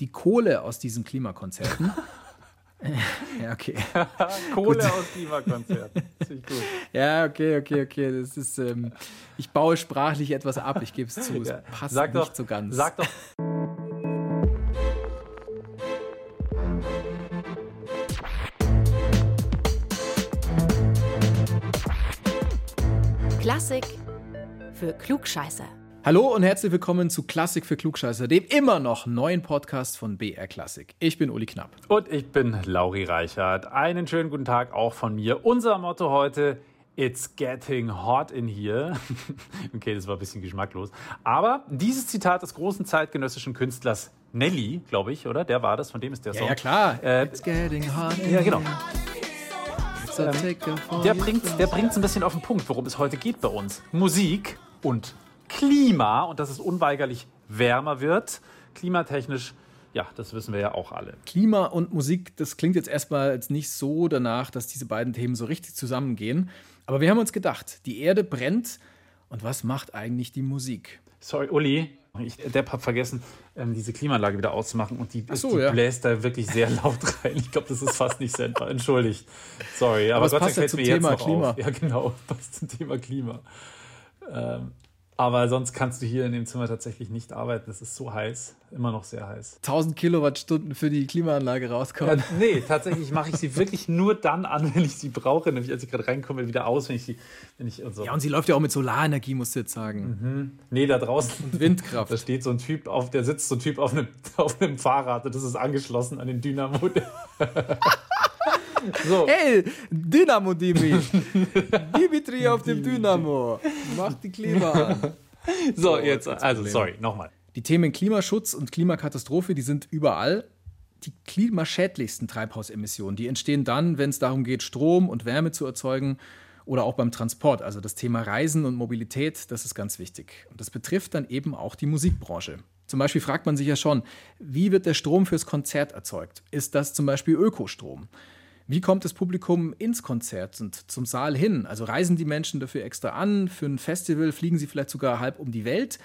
die Kohle aus diesen Klimakonzerten. ja, okay. Kohle aus Klimakonzerten. Ja, okay, okay, okay. Das ist, ähm, ich baue sprachlich etwas ab, ich gebe es zu. Es Ja. passt Sag nicht doch, so ganz. Sag doch. Klassik für Klugscheißer. Hallo und herzlich willkommen zu Klassik für Klugscheißer, dem immer noch neuen Podcast von BR Klassik. Ich bin Uli Knapp. Und ich bin Lauri Reichert. Einen schönen guten Tag auch von mir. Unser Motto heute: It's getting hot in here. okay, das war ein bisschen geschmacklos. Aber dieses Zitat des großen zeitgenössischen Künstlers Nelly, glaube ich, oder? Der war das, von dem ist der Ja, Song. ja klar. Äh, It's getting hot. in ja, genau. here. So take a for Der bringt der bringt's ein bisschen auf den Punkt, worum es heute geht bei uns. Musik und Klima und dass es unweigerlich wärmer wird. Klimatechnisch, ja, das wissen wir ja auch alle. Klima und Musik, das klingt jetzt erstmal jetzt nicht so danach, dass diese beiden Themen so richtig zusammengehen. Aber wir haben uns gedacht, die Erde brennt und was macht eigentlich die Musik? Sorry, Uli. Ich, Depp hat vergessen, ähm, diese Klimaanlage wieder auszumachen und die, so, die ja. bläst da wirklich sehr laut rein. Ich glaube, das ist fast nicht sendbar. Entschuldigt. Sorry, aber, es Gott sei Dank fällt zum mir jetzt Thema noch Klima. Auf. Ja, genau, passt zum Thema Klima. Ähm, aber sonst kannst du hier in dem Zimmer tatsächlich nicht arbeiten. Es ist so heiß, immer noch sehr heiß. 1000 Kilowattstunden für die Klimaanlage Ja, rauskommen. nee, tatsächlich mache ich sie wirklich nur dann an, wenn ich sie brauche, nämlich als ich gerade reinkomme, wieder aus, wenn ich sie, wenn ich und so. Ja, und sie läuft ja auch mit Solarenergie, musst du jetzt sagen. Nee, da draußen. Windkraft. Da steht so ein Typ auf, der sitzt so ein Typ auf einem, auf einem Fahrrad und das ist angeschlossen an den Dynamo. so, Hey, Dynamo Dimi. Dimitri auf dem Dynamo. Mach die Klima an. so, jetzt, jetzt also, sorry, nochmal. Die Themen Klimaschutz und Klimakatastrophe, die sind überall. Die klimaschädlichsten Treibhausemissionen, die entstehen dann, wenn es darum geht, Strom und Wärme zu erzeugen oder auch beim Transport. Also das Thema Reisen und Mobilität, das ist ganz wichtig. Und das betrifft dann eben auch die Musikbranche. Zum Beispiel fragt man sich ja schon, wie wird der Strom fürs Konzert erzeugt? Ist das zum Beispiel Ökostrom? Wie kommt das Publikum ins Konzert und zum Saal hin? Also reisen die Menschen dafür extra an? Für ein Festival fliegen sie vielleicht sogar halb um die Welt?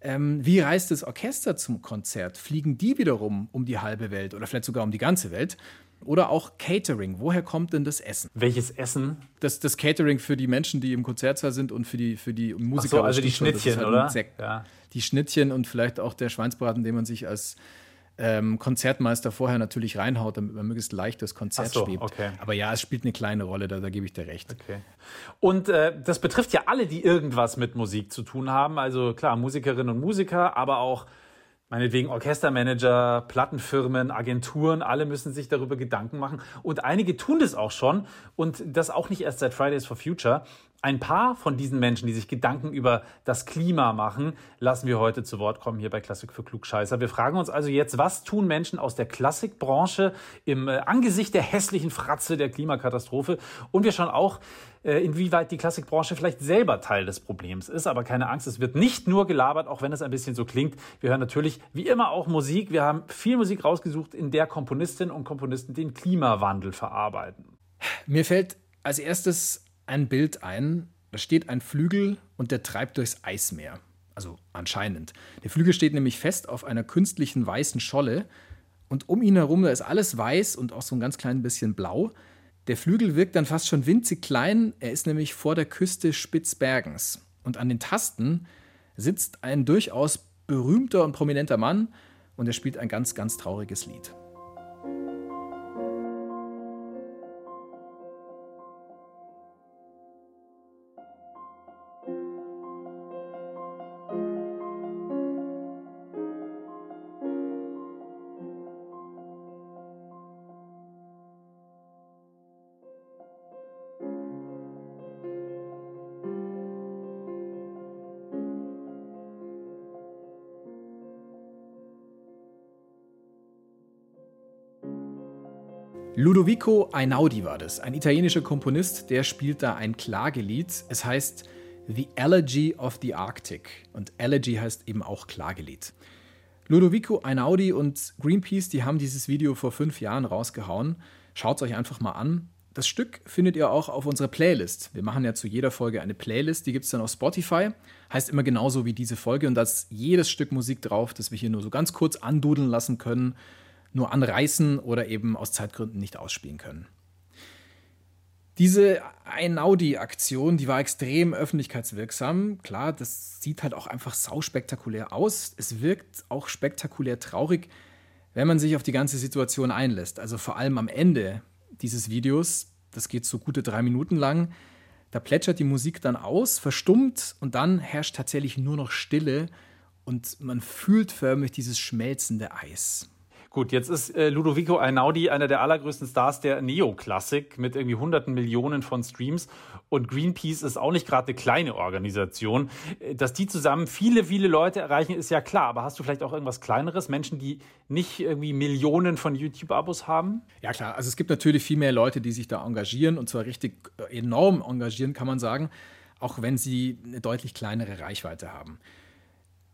Ähm, wie reist das Orchester zum Konzert? Fliegen die wiederum um die halbe Welt oder vielleicht sogar um die ganze Welt? Oder auch Catering. Woher kommt denn das Essen? Welches Essen? Das, das Catering für die Menschen, die im Konzertsaal sind und für die, für die Musiker. so, also die Schnittchen, halt oder? Ja. Die Schnittchen und vielleicht auch der Schweinsbraten, den man sich als ähm, Konzertmeister vorher natürlich reinhaut, damit man möglichst leicht das Konzert so, schwebt. okay. Aber ja, es spielt eine kleine Rolle, da, da gebe ich dir recht. Okay. Und äh, das betrifft ja alle, die irgendwas mit Musik zu tun haben. Also klar, Musikerinnen und Musiker, aber auch meinetwegen Orchestermanager, Plattenfirmen, Agenturen, alle müssen sich darüber Gedanken machen. Und einige tun das auch schon. Und das auch nicht erst seit Fridays for Future. Ein paar von diesen Menschen, die sich Gedanken über das Klima machen, lassen wir heute zu Wort kommen hier bei Klassik für Klugscheißer. Wir fragen uns also jetzt, was tun Menschen aus der Klassikbranche im äh, Angesicht der hässlichen Fratze der Klimakatastrophe? Und wir schauen auch, äh, inwieweit die Klassikbranche vielleicht selber Teil des Problems ist. Aber keine Angst, es wird nicht nur gelabert, auch wenn es ein bisschen so klingt. Wir hören natürlich wie immer auch Musik. Wir haben viel Musik rausgesucht, in der Komponistinnen und Komponisten den Klimawandel verarbeiten. Mir fällt als erstes ein Bild ein. Da steht ein Flügel und der treibt durchs Eismeer. Also anscheinend. Der Flügel steht nämlich fest auf einer künstlichen weißen Scholle und um ihn herum, da ist alles weiß und auch so ein ganz klein bisschen blau. Der Flügel wirkt dann fast schon winzig klein. Er ist nämlich vor der Küste Spitzbergens. Und an den Tasten sitzt ein durchaus berühmter und prominenter Mann und er spielt ein ganz, ganz trauriges Lied. Ludovico Einaudi war das, ein italienischer Komponist, der spielt da ein Klagelied. Es heißt The Elegy of the Arctic und Elegy heißt eben auch Klagelied. Ludovico Einaudi und Greenpeace, die haben dieses Video vor fünf Jahren rausgehauen. Schaut es euch einfach mal an. Das Stück findet ihr auch auf unserer Playlist. Wir machen ja zu jeder Folge eine Playlist, die gibt es dann auf Spotify. Heißt immer genauso wie diese Folge und da ist jedes Stück Musik drauf, das wir hier nur so ganz kurz andudeln lassen können, nur anreißen oder eben aus Zeitgründen nicht ausspielen können. Diese Einaudi-Aktion, die war extrem öffentlichkeitswirksam. Klar, das sieht halt auch einfach sauspektakulär aus. Es wirkt auch spektakulär traurig, wenn man sich auf die ganze Situation einlässt. Also vor allem am Ende dieses Videos, das geht so gute drei Minuten lang, da plätschert die Musik dann aus, verstummt und dann herrscht tatsächlich nur noch Stille und man fühlt förmlich dieses schmelzende Eis. Gut, jetzt ist äh, Ludovico Einaudi einer der allergrößten Stars der Neoklassik mit irgendwie hunderten Millionen von Streams. Und Greenpeace ist auch nicht gerade eine kleine Organisation. Äh, dass die zusammen viele, viele Leute erreichen, ist ja klar. Aber hast du vielleicht auch irgendwas Kleineres? Menschen, die nicht irgendwie Millionen von YouTube-Abos haben? Ja, klar. Also es gibt natürlich viel mehr Leute, die sich da engagieren und zwar richtig äh, enorm engagieren, kann man sagen. Auch wenn sie eine deutlich kleinere Reichweite haben.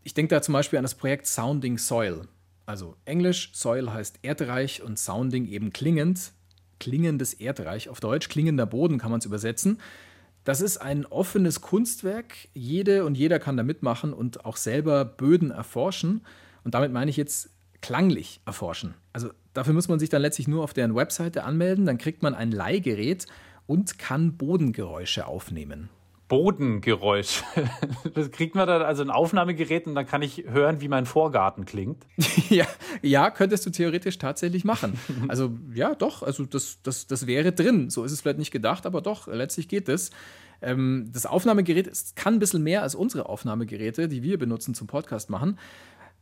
Ich denke da zum Beispiel an das Projekt Sounding Soil. Also Englisch, Soil heißt Erdreich und Sounding eben klingend. Klingendes Erdreich, auf Deutsch klingender Boden kann man es übersetzen. Das ist ein offenes Kunstwerk. Jede und jeder kann da mitmachen und auch selber Böden erforschen. Und damit meine ich jetzt klanglich erforschen. Also dafür muss man sich dann letztlich nur auf deren Webseite anmelden. Dann kriegt man ein Leihgerät und kann Bodengeräusche aufnehmen. Bodengeräusch. Das kriegt man dann also ein Aufnahmegerät und dann kann ich hören, wie mein Vorgarten klingt. ja, ja, könntest du theoretisch tatsächlich machen. Also ja, doch, also das, das, das wäre drin. So ist es vielleicht nicht gedacht, aber doch, letztlich geht es. Ähm, das Aufnahmegerät ist, kann ein bisschen mehr als unsere Aufnahmegeräte, die wir benutzen zum Podcast machen.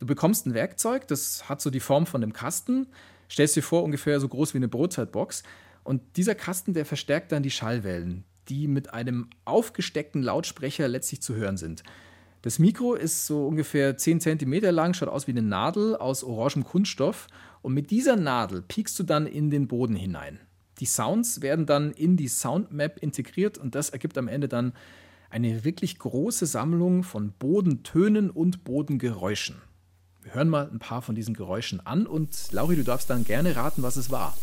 Du bekommst ein Werkzeug, das hat so die Form von einem Kasten, stellst dir vor, ungefähr so groß wie eine Brotzeitbox. Und dieser Kasten, der verstärkt dann die Schallwellen die mit einem aufgesteckten Lautsprecher letztlich zu hören sind. Das Mikro ist so ungefähr 10 cm lang, schaut aus wie eine Nadel aus orangem Kunststoff und mit dieser Nadel piekst du dann in den Boden hinein. Die Sounds werden dann in die Soundmap integriert und das ergibt am Ende dann eine wirklich große Sammlung von Bodentönen und Bodengeräuschen. Wir hören mal ein paar von diesen Geräuschen an und Lauri, du darfst dann gerne raten, was es war.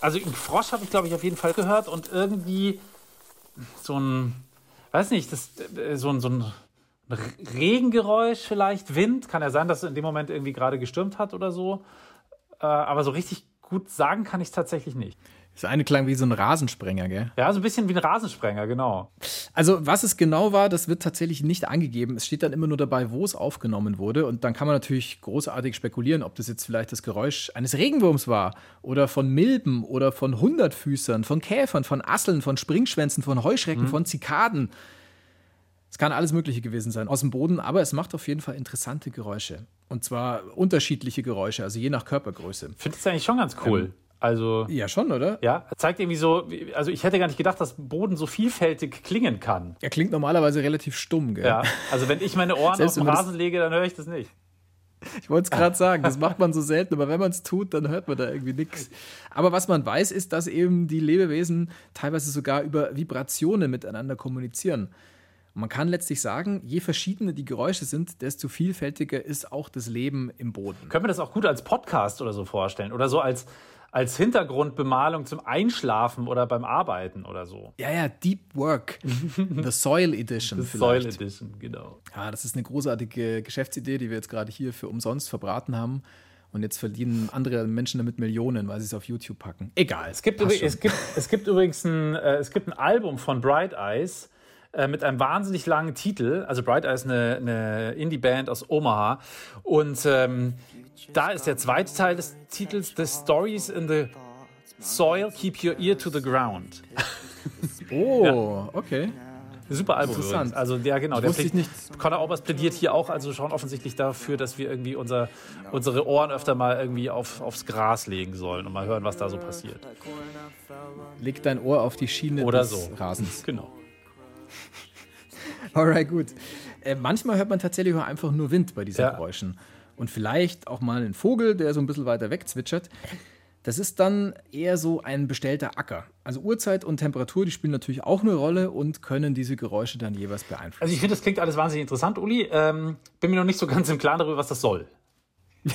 Also Frosch habe ich, glaube ich, auf jeden Fall gehört und irgendwie so ein, weiß nicht, das, äh, so ein, so ein Regengeräusch vielleicht, Wind. Kann ja sein, dass es in dem Moment irgendwie gerade gestürmt hat oder so. Äh, aber so richtig gut sagen kann ich es tatsächlich nicht. Das eine klang wie so ein Rasensprenger, gell? Ja, so ein bisschen wie ein Rasensprenger, genau. Also, was es genau war, das wird tatsächlich nicht angegeben. Es steht dann immer nur dabei, wo es aufgenommen wurde. Und dann kann man natürlich großartig spekulieren, ob das jetzt vielleicht das Geräusch eines Regenwurms war oder von Milben oder von Hundertfüßern, von Käfern, von Asseln, von Springschwänzen, von Heuschrecken, mhm. von Zikaden. Es kann alles Mögliche gewesen sein aus dem Boden, aber es macht auf jeden Fall interessante Geräusche. Und zwar unterschiedliche Geräusche, also je nach Körpergröße. Findest du eigentlich schon ganz cool. Ähm, also ja, schon, oder? Ja, zeigt irgendwie so, also ich hätte gar nicht gedacht, dass Boden so vielfältig klingen kann. Er klingt normalerweise relativ stumm, gell? Ja, also wenn ich meine Ohren auf den Rasen lege, dann höre ich das nicht. Ich wollte es gerade sagen, das macht man so selten, aber wenn man es tut, dann hört man da irgendwie nichts. Aber was man weiß, ist, dass eben die Lebewesen teilweise sogar über Vibrationen miteinander kommunizieren. Und man kann letztlich sagen, je verschiedener die Geräusche sind, desto vielfältiger ist auch das Leben im Boden. Können wir das auch gut als Podcast oder so vorstellen? Oder so als, als Hintergrundbemalung zum Einschlafen oder beim Arbeiten oder so. Ja, ja, Deep Work. The Soil Edition. The vielleicht. Soil Edition, genau. Ja, das ist eine großartige Geschäftsidee, die wir jetzt gerade hier für umsonst verbraten haben. Und jetzt verdienen andere Menschen damit Millionen, weil sie es auf YouTube packen. Egal. Es gibt, es gibt, es gibt übrigens ein, äh, es gibt ein Album von Bright Eyes äh, mit einem wahnsinnig langen Titel. Also Bright Eyes eine, eine Indie-Band aus Omaha. Und ähm, da ist der zweite Teil des Titels The Stories in the Soil Keep Your Ear to the Ground. Oh, ja. okay. Super Album Interessant. Also ja, genau. Der Pläd nicht. Conor Aubers plädiert hier auch, also schon offensichtlich dafür, dass wir irgendwie unser, unsere Ohren öfter mal irgendwie auf, aufs Gras legen sollen und mal hören, was da so passiert. Leg dein Ohr auf die Schiene Oder des so. Rasens. Genau. Alright, gut. Äh, manchmal hört man tatsächlich auch einfach nur Wind bei diesen ja. Geräuschen. Und vielleicht auch mal einen Vogel, der so ein bisschen weiter weg zwitschert. Das ist dann eher so ein bestellter Acker. Also Uhrzeit und Temperatur, die spielen natürlich auch eine Rolle und können diese Geräusche dann jeweils beeinflussen. Also ich finde, das klingt alles wahnsinnig interessant, Uli. Ähm, bin mir noch nicht so ganz im Klaren darüber, was das soll.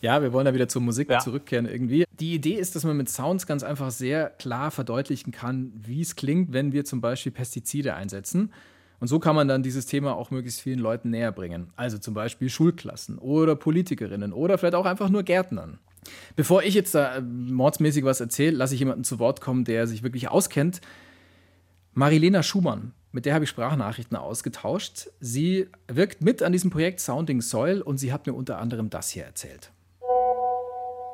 ja, wir wollen da wieder zur Musik ja. zurückkehren irgendwie. Die Idee ist, dass man mit Sounds ganz einfach sehr klar verdeutlichen kann, wie es klingt, wenn wir zum Beispiel Pestizide einsetzen. Und so kann man dann dieses Thema auch möglichst vielen Leuten näher bringen. Also zum Beispiel Schulklassen oder Politikerinnen oder vielleicht auch einfach nur Gärtnern. Bevor ich jetzt da äh, mordsmäßig was erzähle, lasse ich jemanden zu Wort kommen, der sich wirklich auskennt. Marilena Schumann, mit der habe ich Sprachnachrichten ausgetauscht. Sie wirkt mit an diesem Projekt Sounding Soil und sie hat mir unter anderem das hier erzählt.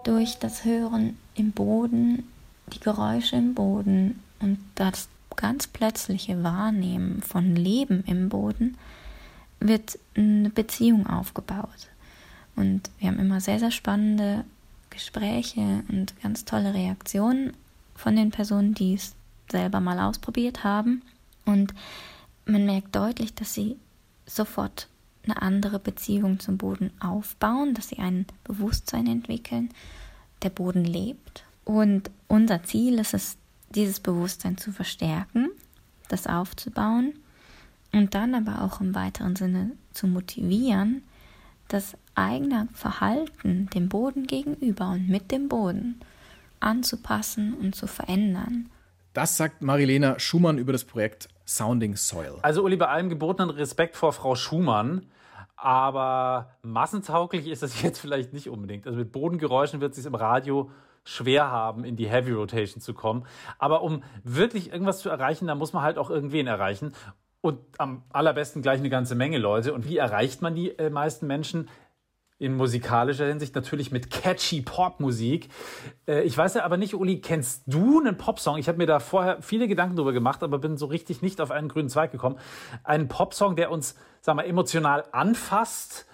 Durch das Hören im Boden, die Geräusche im Boden und das ganz plötzliche Wahrnehmen von Leben im Boden wird eine Beziehung aufgebaut. Und wir haben immer sehr, sehr spannende Gespräche und ganz tolle Reaktionen von den Personen, die es selber mal ausprobiert haben. Und man merkt deutlich, dass sie sofort eine andere Beziehung zum Boden aufbauen, dass sie ein Bewusstsein entwickeln, der Boden lebt. Und unser Ziel ist es, dieses Bewusstsein zu verstärken, das aufzubauen und dann aber auch im weiteren Sinne zu motivieren, das eigene Verhalten dem Boden gegenüber und mit dem Boden anzupassen und zu verändern. Das sagt Marilena Schumann über das Projekt Sounding Soil. Also Uli, bei allem gebotenen Respekt vor Frau Schumann, aber massentauglich ist das jetzt vielleicht nicht unbedingt. Also mit Bodengeräuschen wird es sich im Radio schwer haben, in die Heavy Rotation zu kommen. Aber um wirklich irgendwas zu erreichen, da muss man halt auch irgendwen erreichen. Und am allerbesten gleich eine ganze Menge Leute. Und wie erreicht man die äh, meisten Menschen? in musikalischer Hinsicht natürlich mit catchy Popmusik. Äh, ich weiß ja aber nicht, Uli, kennst du einen Popsong? Ich habe mir da vorher viele Gedanken drüber gemacht, aber bin so richtig nicht auf einen grünen Zweig gekommen. Einen Popsong, der uns, sag mal, emotional anfasst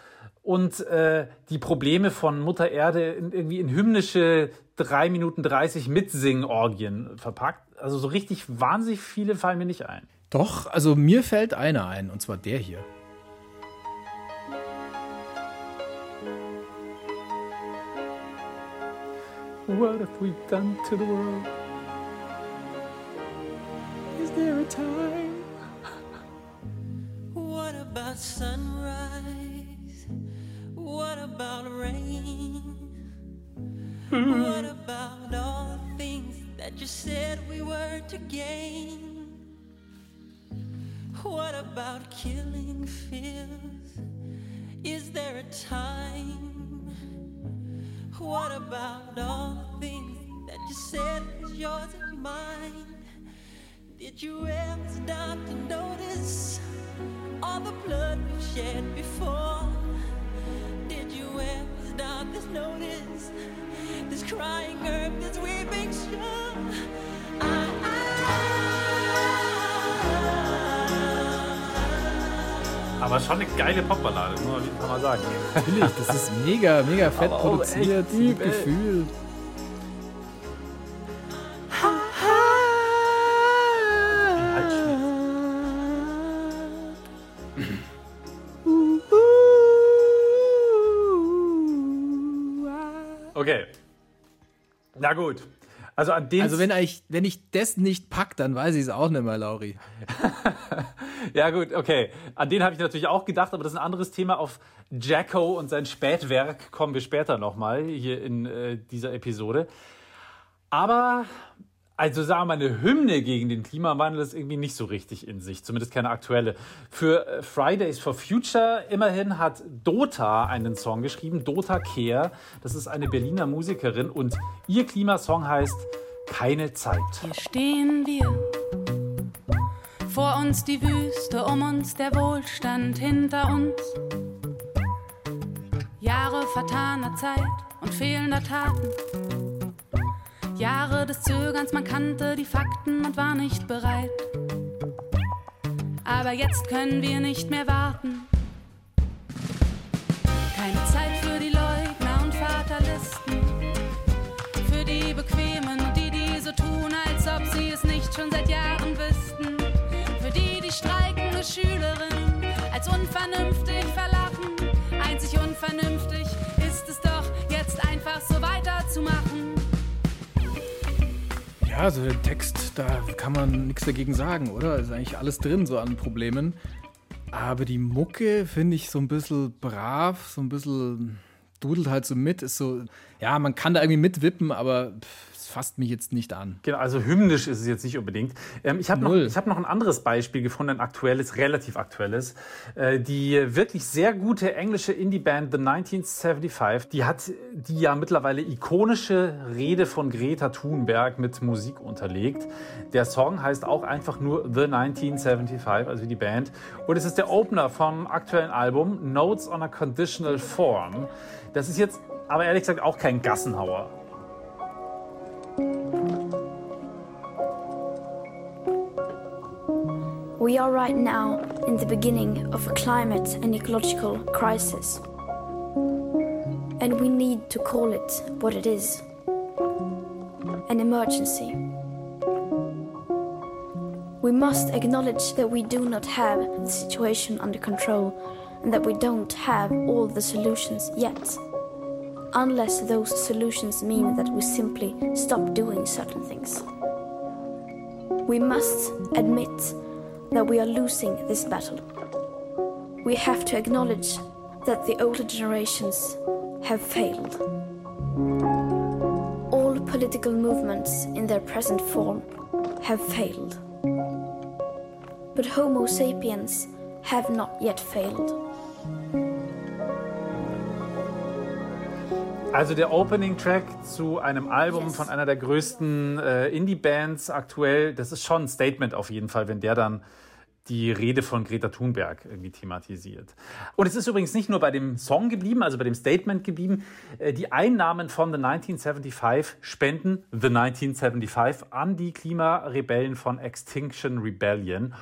und äh, die Probleme von Mutter Erde in, irgendwie in hymnische 3 Minuten 30 Mitsingorgien verpackt. Also so richtig wahnsinnig viele fallen mir nicht ein. Doch, also mir fällt einer ein, und zwar der hier. What have we done to the world? Is there a time? what about sunrise? What about rain? Hmm. what about all the things that you said we were to gain? What about killing fears? Is there a time? What about all the things that you said was yours and mine? Did you ever stop to notice all the blood we've shed before? Ever stop to notice this crying earth, this weeping shore? I, Aber schon eine geile Popballade, muss man mal sagen. Natürlich, das ist mega, mega fett produziert, mit Gefühl. Okay. Na gut. Also, an den also wenn, ich, wenn ich das nicht pack, dann weiß ich es auch nicht mehr, Lauri. ja gut, okay. An den habe ich natürlich auch gedacht, aber das ist ein anderes Thema. Auf Jacko und sein Spätwerk kommen wir später nochmal hier in äh, dieser Episode. Aber also sagen wir mal, eine Hymne gegen den Klimawandel ist irgendwie nicht so richtig in sich, zumindest keine aktuelle. Für äh, Fridays for Future immerhin hat Dota einen Song geschrieben, Dota Kehr. Das ist eine Berliner Musikerin und ihr Klimasong heißt Keine Zeit. Hier stehen wir, vor uns die Wüste, um uns der Wohlstand hinter uns. Jahre vertaner Zeit und fehlender Taten Jahre des Zögerns, man kannte die Fakten und war nicht bereit. Aber jetzt können wir nicht mehr warten. Keine Zeit für die Leugner und Fatalisten. Für die Bequemen und die, die so tun, als ob sie es nicht schon seit Jahren wüssten. Für die, die streikende Schülerin als unvernünftig verlachen. Einzig unvernünftig ist es doch, jetzt einfach so weiterzumachen. Ja, also der Text, da kann man nichts dagegen sagen, oder? Ist eigentlich alles drin, so an Problemen. Aber die Mucke finde ich so ein bisschen brav, so ein bisschen dudelt halt so mit, ist so, ja, man kann da irgendwie mitwippen, aber pff, fasst mich jetzt nicht an. Genau, also hymnisch ist es jetzt nicht unbedingt. Ähm, ich habe noch, ich hab noch ein anderes Beispiel gefunden, ein aktuelles, relativ aktuelles. Äh, die wirklich sehr gute englische Indie-Band The 1975, die hat die ja mittlerweile ikonische Rede von Greta Thunberg mit Musik unterlegt. Der Song heißt auch einfach nur The 1975, also die Band. Und es ist der Opener vom aktuellen Album Notes on a Conditional Form. Das ist jetzt aber ehrlich gesagt auch kein Gassenhauer. We are right now in the beginning of a climate and ecological crisis. And we need to call it what it is an emergency. We must acknowledge that we do not have the situation under control and that we don't have all the solutions yet. Unless those solutions mean that we simply stop doing certain things. We must admit that we are losing this battle. We have to acknowledge that the older generations have failed. All political movements in their present form have failed. But Homo sapiens have not yet failed. Also der Opening-Track zu einem Album von einer der größten äh, Indie-Bands aktuell, das ist schon ein Statement auf jeden Fall, wenn der dann die Rede von Greta Thunberg irgendwie thematisiert. Und es ist übrigens nicht nur bei dem Song geblieben, also bei dem Statement geblieben. Äh, Die Einnahmen von The 1975 spenden The 1975 an die Klimarebellen von Extinction Rebellion.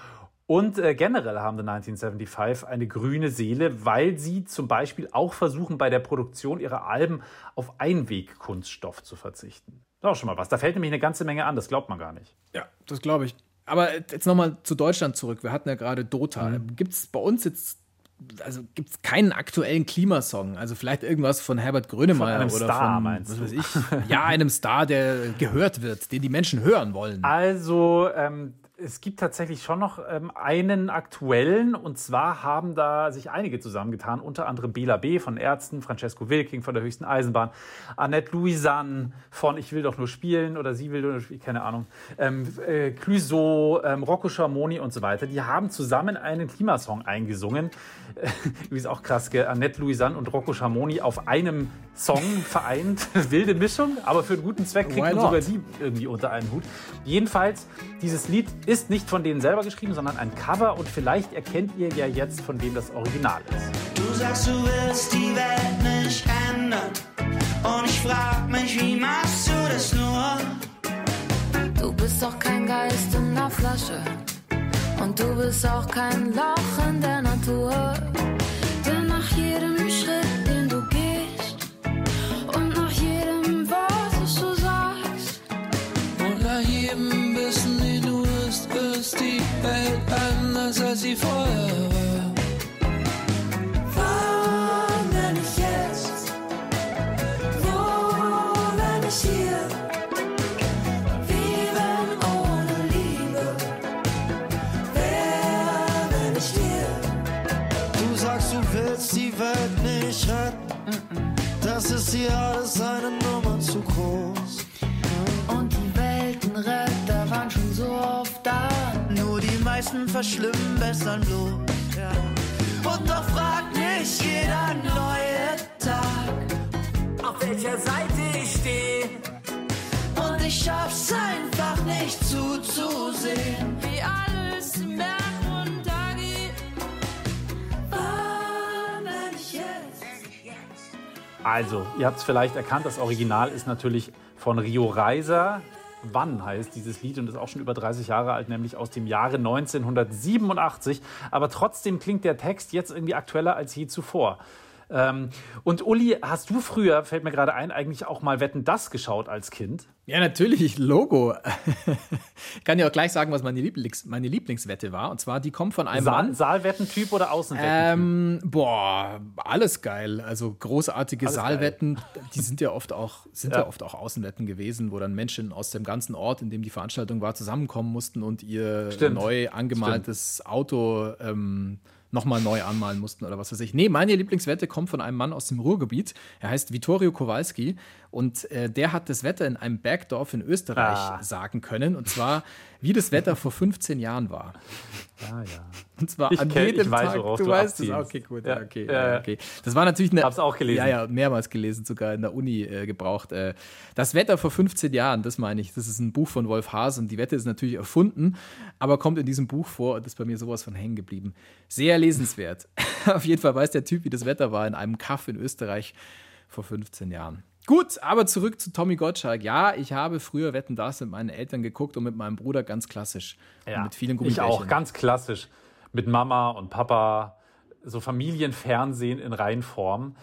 Und äh, generell haben The 1975 eine grüne Seele, weil sie zum Beispiel auch versuchen, bei der Produktion ihrer Alben auf Einwegkunststoff zu verzichten. Das ist auch schon mal was. Da fällt nämlich eine ganze Menge an, das glaubt man gar nicht. Ja, das glaube ich. Aber jetzt nochmal zu Deutschland zurück. Wir hatten ja gerade Dota. Gibt es bei uns jetzt, also gibt es keinen aktuellen Klimasong? Also vielleicht irgendwas von Herbert Grönemeyer Von einem oder Star, von, meinst was du? weiß ich. Ja, einem Star, der gehört wird, den die Menschen hören wollen. Also, ähm, es gibt tatsächlich schon noch ähm, einen aktuellen und zwar haben da sich einige zusammengetan, unter anderem Bela B. von Ärzten, Francesco Wilking von der höchsten Eisenbahn, Annette Louisanne von Ich will doch nur spielen oder Sie will nur spielen, keine Ahnung, ähm, äh, Clouseau, ähm, Rocco Schamoni und so weiter. Die haben zusammen einen Klimasong eingesungen. Wie ist auch krass, gell? Annette Louisanne und Rocco Schamoni auf einem Song vereint. Wilde Mischung, aber für einen guten Zweck kriegt man sogar die irgendwie unter einen Hut. Jedenfalls, dieses Lied ist nicht von denen selber geschrieben, sondern ein Cover und vielleicht erkennt ihr ja jetzt, von wem das Original ist. Du sagst, du willst die Welt nicht ändern. Und ich frag mich, wie machst du das nur? Du bist auch kein Geist in der Flasche. Und du bist auch kein Loch in der Natur. Als sie vorher war. Wann, wenn ich jetzt? Wo, wenn ich hier? Wie wenn ohne Liebe? Wer, wenn ich dir? Du sagst, du willst die Welt nicht retten. Das ist hier alles eine Verschlimmen besser bloß. Und doch fragt mich jeder neue Tag, auf welcher Seite ich stehe. Und ich schaff's einfach nicht zuzusehen. Wie alles im Berg runtergeht. Also, ihr habt es vielleicht erkannt, das Original ist natürlich von Rio Reiser. Wann heißt dieses Lied und ist auch schon über 30 Jahre alt, nämlich aus dem Jahre 1987. Aber trotzdem klingt der Text jetzt irgendwie aktueller als je zuvor. Ähm, und Uli, hast du früher, fällt mir gerade ein, eigentlich auch mal Wetten das geschaut als Kind? Ja, natürlich, Logo. ich kann ja auch gleich sagen, was meine, Lieblings, meine Lieblingswette war. Und zwar, die kommt von einem Saal. Saalwettentyp oder Außenwettentyp? Ähm, boah, alles geil. Also großartige Alles Saalwetten, die sind ja oft auch, sind ja. Ja. oft auch Außenwetten gewesen, wo dann Menschen aus dem ganzen Ort, in dem die Veranstaltung war, zusammenkommen mussten und ihr Stimmt. neu angemaltes Auto ähm, nochmal neu anmalen mussten oder was weiß ich. Nee, meine Lieblingswette kommt von einem Mann aus dem Ruhrgebiet. Er heißt Vittorio Kowalski und äh, der hat das Wetter in einem Bergdorf in Österreich Ah. sagen können. Und zwar, wie das Wetter vor 15 Jahren war. Ja, ja. Und zwar Ich an kenn- jedem ich weiß, Tag. du weißt es. Okay, gut. Ja, okay, ja. okay. Das war natürlich eine. Hab's auch gelesen. Ja, ja, mehrmals gelesen, sogar in der Uni äh, gebraucht. Äh, das Wetter vor 15 Jahren, das meine ich. Das ist ein Buch von Wolf Haas und die Wette ist natürlich erfunden, aber kommt in diesem Buch vor und ist bei mir sowas von hängen geblieben. Sehr lesenswert. Auf jeden Fall weiß der Typ, wie das Wetter war in einem Kaff in Österreich vor 15 Jahren. Gut, aber zurück zu Tommy Gottschalk. Ja, ich habe früher Wetten das mit meinen Eltern geguckt und mit meinem Bruder ganz klassisch. Ja, Und mit vielen ich auch, ganz klassisch. Mit Mama und Papa, so Familienfernsehen in Reihenform.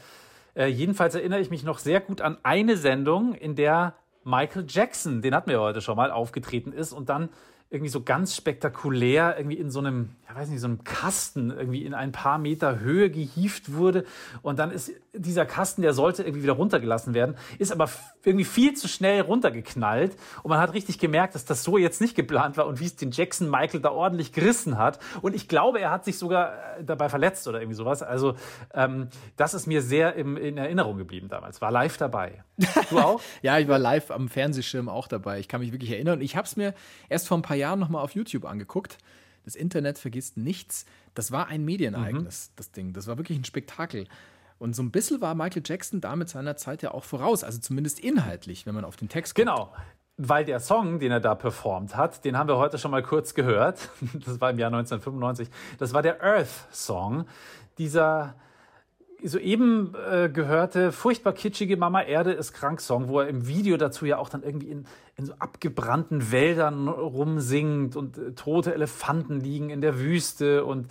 Äh, jedenfalls erinnere ich mich noch sehr gut an eine Sendung, in der Michael Jackson, den hatten wir heute schon mal, aufgetreten ist und dann irgendwie so ganz spektakulär irgendwie in so einem, ja weiß nicht, so einem Kasten irgendwie in ein paar Meter Höhe gehievt wurde und dann ist dieser Kasten, der sollte irgendwie wieder runtergelassen werden, ist aber irgendwie viel zu schnell runtergeknallt und man hat richtig gemerkt, dass das so jetzt nicht geplant war und wie es den Jackson Michael da ordentlich gerissen hat und ich glaube, er hat sich sogar äh, dabei verletzt oder irgendwie sowas. Also ähm, das ist mir sehr im, in Erinnerung geblieben damals. War live dabei. Du auch? Ja, ich war live am Fernsehschirm auch dabei. Ich kann mich wirklich erinnern. Ich habe es mir erst vor ein paar Jahren noch mal auf YouTube angeguckt. Das Internet vergisst nichts. Das war ein Medienereignis, das Ding. Das war wirklich ein Spektakel. Und so ein bisschen war Michael Jackson damit seiner Zeit ja auch voraus. Also zumindest inhaltlich, wenn man auf den Text guckt. Genau. Weil der Song, den er da performt hat, den haben wir heute schon mal kurz gehört. Das war im Jahr 1995. Das war der Earth-Song. Dieser soeben äh, gehörte, furchtbar kitschige Mama Erde ist krank Song, wo er im Video dazu ja auch dann irgendwie in, in so abgebrannten Wäldern rumsingt und äh, tote Elefanten liegen in der Wüste und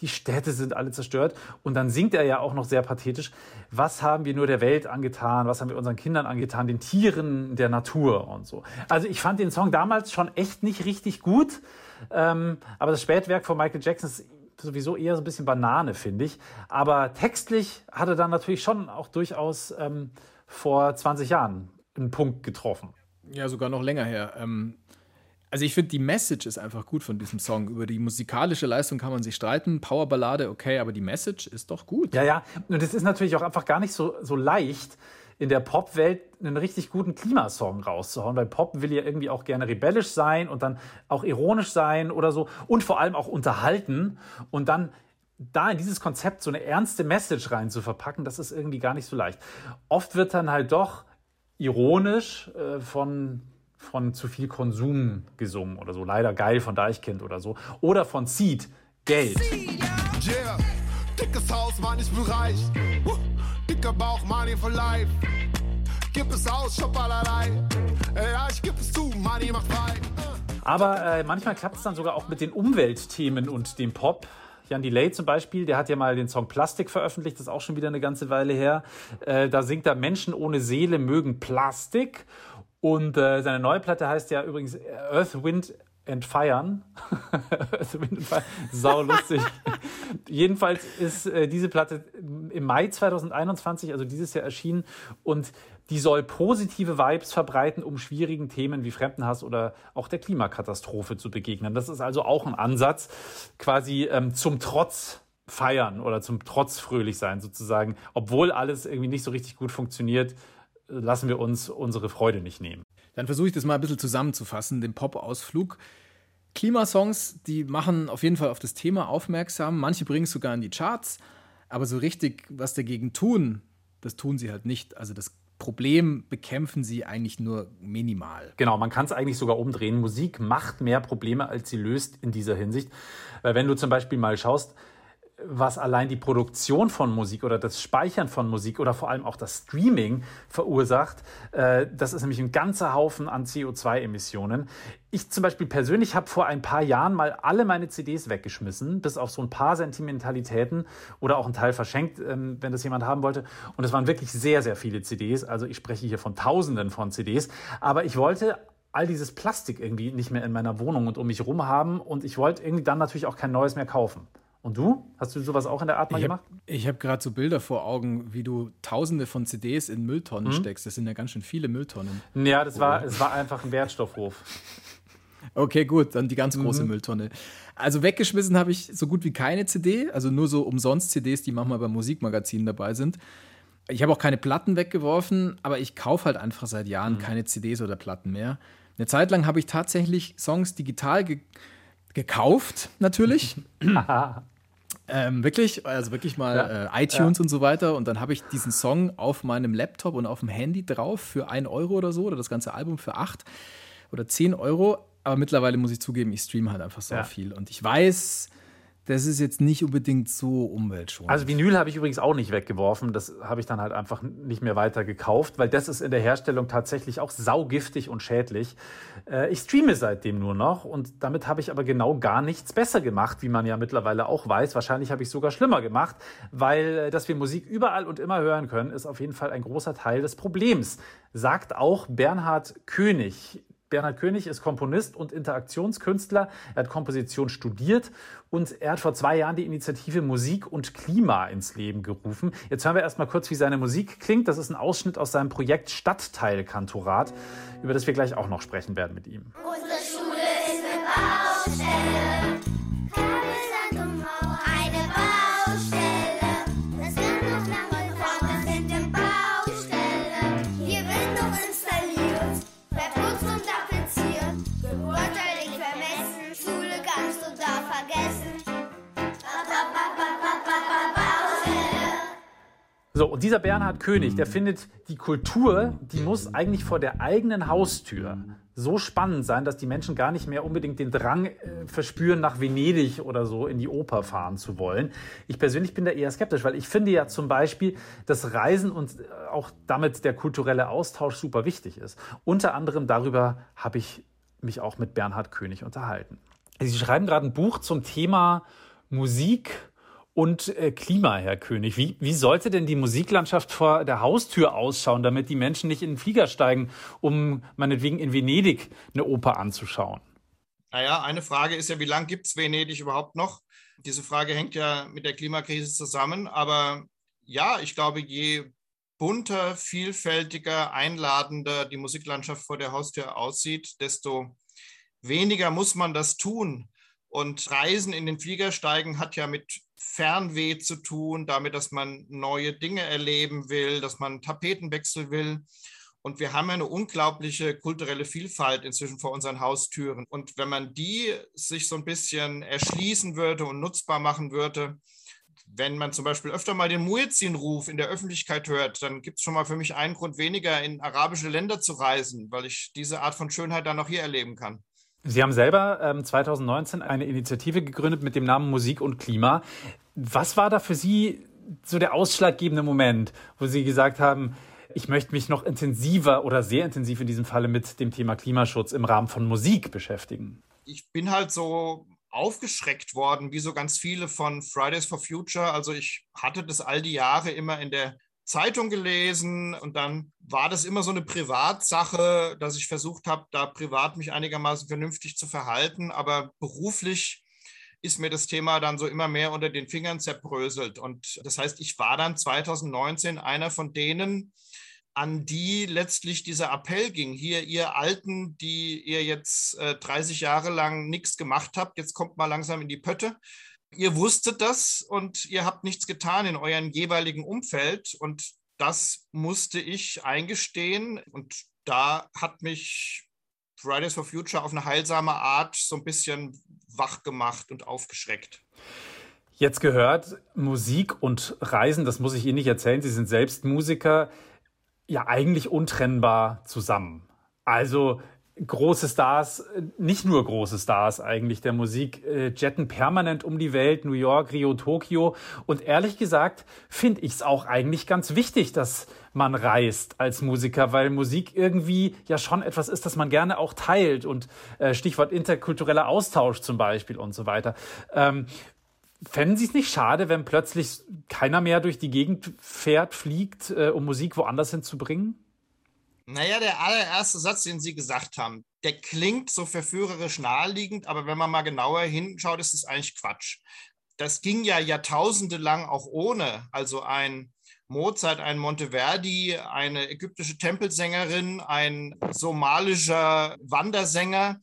die Städte sind alle zerstört. Und dann singt er ja auch noch sehr pathetisch, was haben wir nur der Welt angetan, was haben wir unseren Kindern angetan, den Tieren, der Natur und so. Also ich fand den Song damals schon echt nicht richtig gut, ähm, aber das Spätwerk von Michael Jackson ist sowieso eher so ein bisschen Banane, finde ich. Aber textlich hat er dann natürlich schon auch durchaus ähm, vor 20 Jahren einen Punkt getroffen. Ja, sogar noch länger her. Ähm, also ich finde, die Message ist einfach gut von diesem Song. Über die musikalische Leistung kann man sich streiten. Powerballade, okay, aber die Message ist doch gut. Ja, ja. Und es ist natürlich auch einfach gar nicht so, so leicht, in der Popwelt einen richtig guten Klimasong rauszuhauen, weil Pop will ja irgendwie auch gerne rebellisch sein und dann auch ironisch sein oder so und vor allem auch unterhalten und dann da in dieses Konzept so eine ernste Message rein zu verpacken, das ist irgendwie gar nicht so leicht. Oft wird dann halt doch ironisch äh, von von zu viel Konsum gesungen oder so. Leider geil von Deichkind oder so. Oder von Seed, Geld. Yeah, dickes Haus, Mann, ich bin reich. Dicker Bauch, Money for life. Gib es aus. Ey, Ja, ich geb es zu, Money macht frei. Aber äh, manchmal klappt es dann sogar auch mit den Umweltthemen und dem Pop. Jan Delay zum Beispiel, der hat ja mal den Song Plastik veröffentlicht, das ist auch schon wieder eine ganze Weile her. Äh, da singt er Menschen ohne Seele mögen Plastik. Und äh, seine neue Platte heißt ja übrigens Earth, Wind and Fire. Sau lustig. Jedenfalls ist äh, diese Platte im Mai 2021, also dieses Jahr erschienen. Und die soll positive Vibes verbreiten, um schwierigen Themen wie Fremdenhass oder auch der Klimakatastrophe zu begegnen. Das ist also auch ein Ansatz, quasi ähm, zum Trotz feiern oder zum Trotz fröhlich sein sozusagen. Obwohl alles irgendwie nicht so richtig gut funktioniert, lassen wir uns unsere Freude nicht nehmen. Dann versuche ich das mal ein bisschen zusammenzufassen, den Pop-Ausflug. Klimasongs, die machen auf jeden Fall auf das Thema aufmerksam. Manche bringen es sogar in die Charts, aber so richtig was dagegen tun, das tun sie halt nicht. Also das Problem bekämpfen sie eigentlich nur minimal. Genau, man kann es eigentlich sogar umdrehen. Musik macht mehr Probleme, als sie löst in dieser Hinsicht. Weil wenn du zum Beispiel mal schaust, was allein die Produktion von Musik oder das Speichern von Musik oder vor allem auch das Streaming verursacht. Äh, das ist nämlich ein ganzer Haufen an CO2-Emissionen. Ich zum Beispiel persönlich habe vor ein paar Jahren mal alle meine CDs weggeschmissen, bis auf so ein paar Sentimentalitäten oder auch einen Teil verschenkt, ähm, wenn das jemand haben wollte. Und es waren wirklich sehr, sehr viele CDs. Also ich spreche hier von Tausenden von CDs. Aber ich wollte all dieses Plastik irgendwie nicht mehr in meiner Wohnung und um mich rum haben und ich wollte irgendwie dann natürlich auch kein neues mehr kaufen. Und du? Hast du sowas auch in der Art mal ich gemacht? Hab, ich habe gerade so Bilder vor Augen, wie du tausende von CDs in Mülltonnen mhm. steckst. Das sind ja ganz schön viele Mülltonnen. Ja, das war, es war einfach ein Wertstoffhof. Okay, gut, dann die ganz große mhm. Mülltonne. Also weggeschmissen habe ich so gut wie keine CD, also nur so umsonst CDs, die manchmal beim Musikmagazin dabei sind. Ich habe auch keine Platten weggeworfen, aber ich kaufe halt einfach seit Jahren mhm. keine CDs oder Platten mehr. Eine Zeit lang habe ich tatsächlich Songs digital ge gekauft, natürlich. ähm, wirklich, also wirklich mal ja. äh, iTunes ja. und so weiter. Und dann habe ich diesen Song auf meinem Laptop und auf dem Handy drauf für 1 Euro oder so, oder das ganze Album für 8 oder 10 Euro. Aber mittlerweile muss ich zugeben, ich streame halt einfach so ja. viel. Und ich weiß, das ist jetzt nicht unbedingt so umweltschonend. Also Vinyl habe ich übrigens auch nicht weggeworfen. Das habe ich dann halt einfach nicht mehr weiter gekauft, weil das ist in der Herstellung tatsächlich auch saugiftig und schädlich. Äh, ich streame seitdem nur noch und damit habe ich aber genau gar nichts besser gemacht, wie man ja mittlerweile auch weiß. Wahrscheinlich habe ich sogar schlimmer gemacht, weil äh, dass wir Musik überall und immer hören können, ist auf jeden Fall ein großer Teil des Problems, sagt auch Bernhard König. Bernhard König ist Komponist und Interaktionskünstler. Er hat Komposition studiert und er hat vor zwei Jahren die Initiative Musik und Klima ins Leben gerufen. Jetzt hören wir erstmal kurz, wie seine Musik klingt. Das ist ein Ausschnitt aus seinem Projekt Stadtteilkantorat, über das wir gleich auch noch sprechen werden mit ihm. Unsere Schule ist eine Baustelle. So, und dieser Bernhard König, der findet, die Kultur, die muss eigentlich vor der eigenen Haustür so spannend sein, dass die Menschen gar nicht mehr unbedingt den Drang äh, verspüren, nach Venedig oder so in die Oper fahren zu wollen. Ich persönlich bin da eher skeptisch, weil ich finde ja zum Beispiel, dass Reisen und äh, auch damit der kulturelle Austausch super wichtig ist. Unter anderem darüber habe ich mich auch mit Bernhard König unterhalten. Sie schreiben gerade ein Buch zum Thema Musik und äh, Klima, Herr König. Wie, wie sollte denn die Musiklandschaft vor der Haustür ausschauen, damit die Menschen nicht in den Flieger steigen, um meinetwegen in Venedig eine Oper anzuschauen? Naja, eine Frage ist ja, wie lange gibt es Venedig überhaupt noch? Diese Frage hängt ja mit der Klimakrise zusammen. Aber ja, ich glaube, je bunter, vielfältiger, einladender die Musiklandschaft vor der Haustür aussieht, desto weniger muss man das tun. Und Reisen in den Flieger steigen hat ja mit Fernweh zu tun, damit, dass man neue Dinge erleben will, dass man Tapetenwechsel will. Und wir haben eine unglaubliche kulturelle Vielfalt inzwischen vor unseren Haustüren. Und wenn man die sich so ein bisschen erschließen würde und nutzbar machen würde, wenn man zum Beispiel öfter mal den Muezzin-Ruf in der Öffentlichkeit hört, dann gibt es schon mal für mich einen Grund weniger, in arabische Länder zu reisen, weil ich diese Art von Schönheit dann auch hier erleben kann. Sie haben selber ähm, 2019 eine Initiative gegründet mit dem Namen Musik und Klima. Was war da für Sie so der ausschlaggebende Moment, wo Sie gesagt haben, ich möchte mich noch intensiver oder sehr intensiv in diesem Falle mit dem Thema Klimaschutz im Rahmen von Musik beschäftigen? Ich bin halt so aufgeschreckt worden, wie so ganz viele von Fridays for Future. Also ich hatte das all die Jahre immer in der Zeitung gelesen und dann war das immer so eine Privatsache, dass ich versucht habe, da privat mich einigermaßen vernünftig zu verhalten, aber beruflich ist mir das Thema dann so immer mehr unter den Fingern zerbröselt. Und das heißt, ich war dann 2019 einer von denen, an die letztlich dieser Appell ging. Hier, ihr Alten, die ihr jetzt äh, 30 Jahre lang nichts gemacht habt, jetzt kommt mal langsam in die Pötte. Ihr wusstet das und ihr habt nichts getan in eurem jeweiligen Umfeld und das musste ich eingestehen und da hat mich Fridays for Future auf eine heilsame Art so ein bisschen wach gemacht und aufgeschreckt. Jetzt gehört Musik und Reisen, das muss ich Ihnen nicht erzählen, Sie sind selbst Musiker, ja eigentlich untrennbar zusammen. Also große Stars, nicht nur große Stars eigentlich der Musik, äh, jetten permanent um die Welt, New York, Rio, Tokio. Und ehrlich gesagt finde ich es auch eigentlich ganz wichtig, dass man reist als Musiker, weil Musik irgendwie ja schon etwas ist, das man gerne auch teilt. Und äh, Stichwort interkultureller Austausch zum Beispiel und so weiter. Ähm, Fänden Sie es nicht schade, wenn plötzlich keiner mehr durch die Gegend fährt, fliegt, äh, um Musik woanders hinzubringen? Naja, der allererste Satz, den Sie gesagt haben, der klingt so verführerisch naheliegend, aber wenn man mal genauer hinschaut, ist es eigentlich Quatsch. Das ging ja jahrtausende lang auch ohne. Also ein Mozart, ein Monteverdi, eine ägyptische Tempelsängerin, ein somalischer Wandersänger,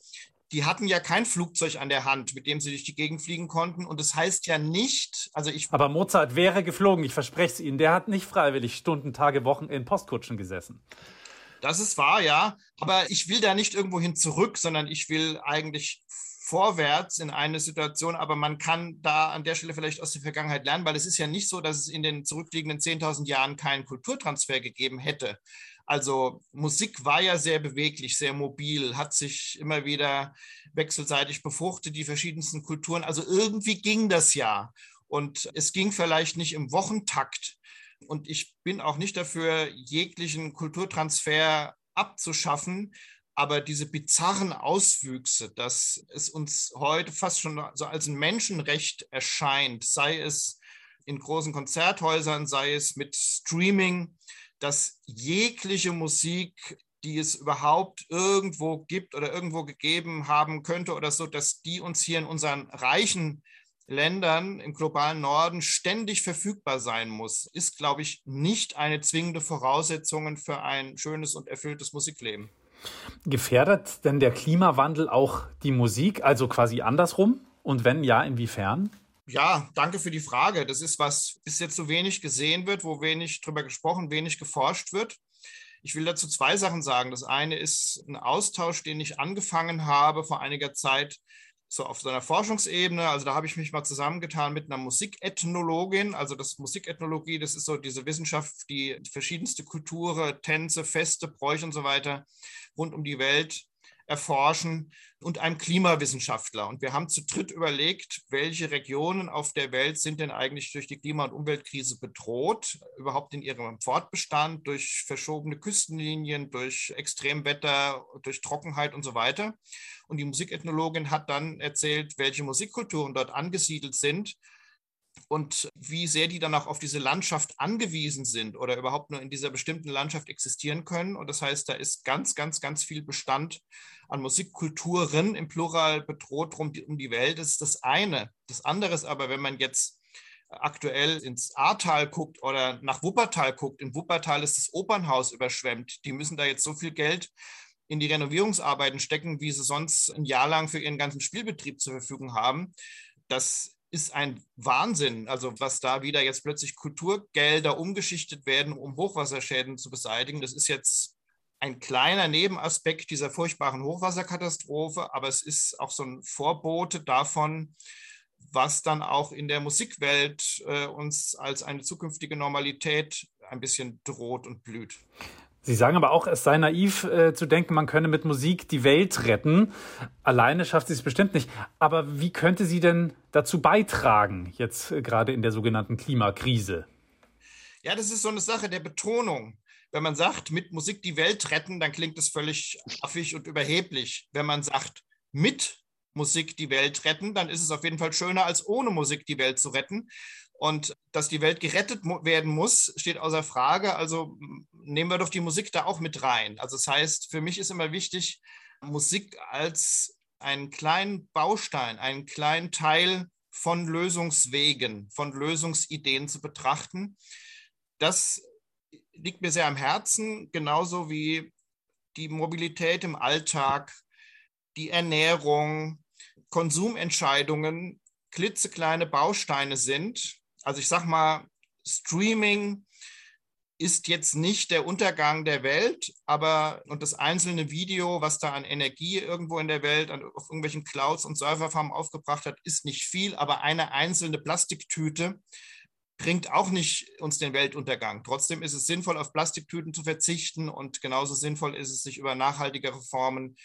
die hatten ja kein Flugzeug an der Hand, mit dem sie durch die Gegend fliegen konnten. Und das heißt ja nicht, also ich. Aber Mozart wäre geflogen, ich verspreche es Ihnen. Der hat nicht freiwillig Stunden, Tage, Wochen in Postkutschen gesessen. Das ist wahr, ja. Aber ich will da nicht irgendwo hin zurück, sondern ich will eigentlich vorwärts in eine Situation, aber man kann da an der Stelle vielleicht aus der Vergangenheit lernen, weil es ist ja nicht so, dass es in den zurückliegenden 10.000 Jahren keinen Kulturtransfer gegeben hätte. Also Musik war ja sehr beweglich, sehr mobil, hat sich immer wieder wechselseitig befruchtet, die verschiedensten Kulturen. Also irgendwie ging das ja. Und es ging vielleicht nicht im Wochentakt, und ich bin auch nicht dafür, jeglichen Kulturtransfer abzuschaffen. Aber diese bizarren Auswüchse, dass es uns heute fast schon so als ein Menschenrecht erscheint, sei es in großen Konzerthäusern, sei es mit Streaming, dass jegliche Musik, die es überhaupt irgendwo gibt oder irgendwo gegeben haben könnte oder so, dass die uns hier in unseren reichen Ländern im globalen Norden ständig verfügbar sein muss, ist, glaube ich, nicht eine zwingende Voraussetzung für ein schönes und erfülltes Musikleben. Gefährdet denn der Klimawandel auch die Musik, also quasi andersrum? Und wenn ja, inwiefern? Ja, danke für die Frage. Das ist, was bis jetzt so wenig gesehen wird, wo wenig drüber gesprochen, wenig geforscht wird. Ich will dazu zwei Sachen sagen. Das eine ist ein Austausch, den ich angefangen habe vor einiger Zeit so auf so einer Forschungsebene. Also da habe ich mich mal zusammengetan mit einer Musikethnologin. Also das Musikethnologie, das ist so diese Wissenschaft, die verschiedenste Kulturen, Tänze, Feste, Bräuche und so weiter rund um die Welt erforschen und einem Klimawissenschaftler. Und wir haben zu dritt überlegt, welche Regionen auf der Welt sind denn eigentlich durch die Klima- und Umweltkrise bedroht, überhaupt in ihrem Fortbestand, durch verschobene Küstenlinien, durch Extremwetter, durch Trockenheit und so weiter. Und die Musikethnologin hat dann erzählt, welche Musikkulturen dort angesiedelt sind und wie sehr die dann auch auf diese Landschaft angewiesen sind oder überhaupt nur in dieser bestimmten Landschaft existieren können. Und das heißt, da ist ganz, ganz, ganz viel Bestand an Musikkulturen im Plural bedroht um die, um die Welt. Das ist das eine. Das andere ist aber, wenn man jetzt aktuell ins Ahrtal guckt oder nach Wuppertal guckt, in Wuppertal ist das Opernhaus überschwemmt. Die müssen da jetzt so viel Geld in die Renovierungsarbeiten stecken, wie sie sonst ein Jahr lang für ihren ganzen Spielbetrieb zur Verfügung haben. Das ist ein Wahnsinn. Also was da wieder jetzt plötzlich Kulturgelder umgeschichtet werden, um Hochwasserschäden zu beseitigen, das ist jetzt ein kleiner Nebenaspekt dieser furchtbaren Hochwasserkatastrophe, aber es ist auch so ein Vorbote davon, was dann auch in der Musikwelt äh, uns als eine zukünftige Normalität ein bisschen droht und blüht. Sie sagen aber auch, es sei naiv äh, zu denken, man könne mit Musik die Welt retten. Alleine schafft sie es bestimmt nicht. Aber wie könnte sie denn dazu beitragen, jetzt äh, gerade in der sogenannten Klimakrise? Ja, das ist so eine Sache der Betonung. Wenn man sagt, mit Musik die Welt retten, dann klingt das völlig affig und überheblich. Wenn man sagt, mit Musik die Welt retten, dann ist es auf jeden Fall schöner, als ohne Musik die Welt zu retten. Und dass die Welt gerettet werden muss, steht außer Frage. Also nehmen wir doch die Musik da auch mit rein. Also das heißt, für mich ist immer wichtig, Musik als einen kleinen Baustein, einen kleinen Teil von Lösungswegen, von Lösungsideen zu betrachten. Das liegt mir sehr am Herzen, genauso wie die Mobilität im Alltag, die Ernährung, Konsumentscheidungen klitzekleine Bausteine sind, also ich sage mal, Streaming ist jetzt nicht der Untergang der Welt, aber und das einzelne Video, was da an Energie irgendwo in der Welt an, auf irgendwelchen Clouds und Serverfarmen aufgebracht hat, ist nicht viel, aber eine einzelne Plastiktüte bringt auch nicht uns den Weltuntergang. Trotzdem ist es sinnvoll, auf Plastiktüten zu verzichten und genauso sinnvoll ist es, sich über nachhaltigere Formen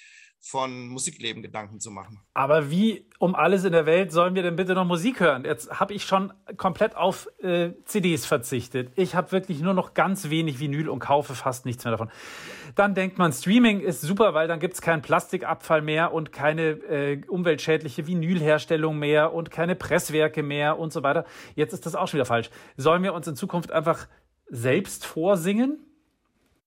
von Musikleben Gedanken zu machen. Aber wie um alles in der Welt sollen wir denn bitte noch Musik hören? Jetzt habe ich schon komplett auf äh, CDs verzichtet. Ich habe wirklich nur noch ganz wenig Vinyl und kaufe fast nichts mehr davon. Dann denkt man, Streaming ist super, weil dann gibt es keinen Plastikabfall mehr und keine äh, umweltschädliche Vinylherstellung mehr und keine Presswerke mehr und so weiter. Jetzt ist das auch schon wieder falsch. Sollen wir uns in Zukunft einfach selbst vorsingen?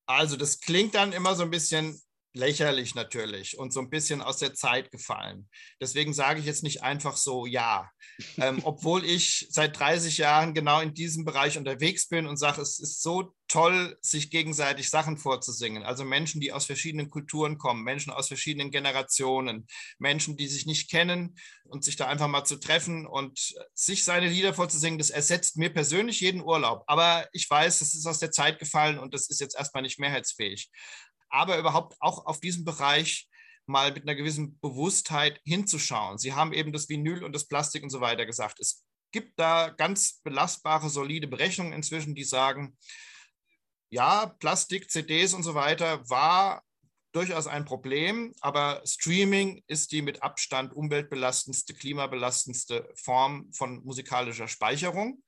Also das klingt dann immer so ein bisschen lächerlich natürlich und so ein bisschen aus der Zeit gefallen. Deswegen sage ich jetzt nicht einfach so ja, ähm, obwohl ich seit 30 Jahren genau in diesem Bereich unterwegs bin und sage, es ist so toll, sich gegenseitig Sachen vorzusingen. Also Menschen, die aus verschiedenen Kulturen kommen, Menschen aus verschiedenen Generationen, Menschen, die sich nicht kennen und sich da einfach mal zu treffen und sich seine Lieder vorzusingen, das ersetzt mir persönlich jeden Urlaub. Aber ich weiß, das ist aus der Zeit gefallen und das ist jetzt erstmal nicht mehrheitsfähig aber überhaupt auch auf diesen Bereich mal mit einer gewissen Bewusstheit hinzuschauen. Sie haben eben das Vinyl und das Plastik und so weiter gesagt. Es gibt da ganz belastbare, solide Berechnungen inzwischen, die sagen, ja, Plastik, CDs und so weiter war durchaus ein Problem, aber Streaming ist die mit Abstand umweltbelastendste, klimabelastendste Form von musikalischer Speicherung.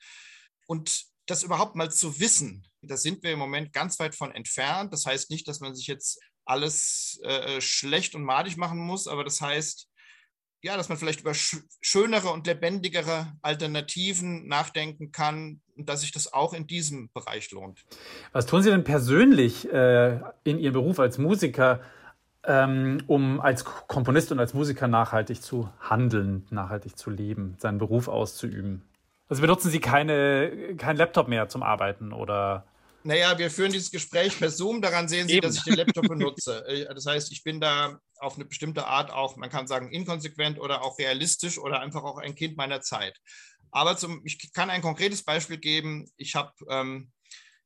Und das überhaupt mal zu wissen, da sind wir im Moment ganz weit von entfernt. Das heißt nicht, dass man sich jetzt alles äh, schlecht und madig machen muss, aber das heißt, ja, dass man vielleicht über sch schönere und lebendigere Alternativen nachdenken kann und dass sich das auch in diesem Bereich lohnt. Was tun Sie denn persönlich äh, in Ihrem Beruf als Musiker, ähm, um als Komponist und als Musiker nachhaltig zu handeln, nachhaltig zu leben, seinen Beruf auszuüben? Also benutzen Sie keine, keinen Laptop mehr zum Arbeiten oder? Naja, wir führen dieses Gespräch per Zoom. Daran sehen Sie, Eben. dass ich den Laptop benutze. Äh, das heißt, ich bin da auf eine bestimmte Art auch, man kann sagen, inkonsequent oder auch realistisch oder einfach auch ein Kind meiner Zeit. Aber zum, ich kann ein konkretes Beispiel geben. Ich habe ähm,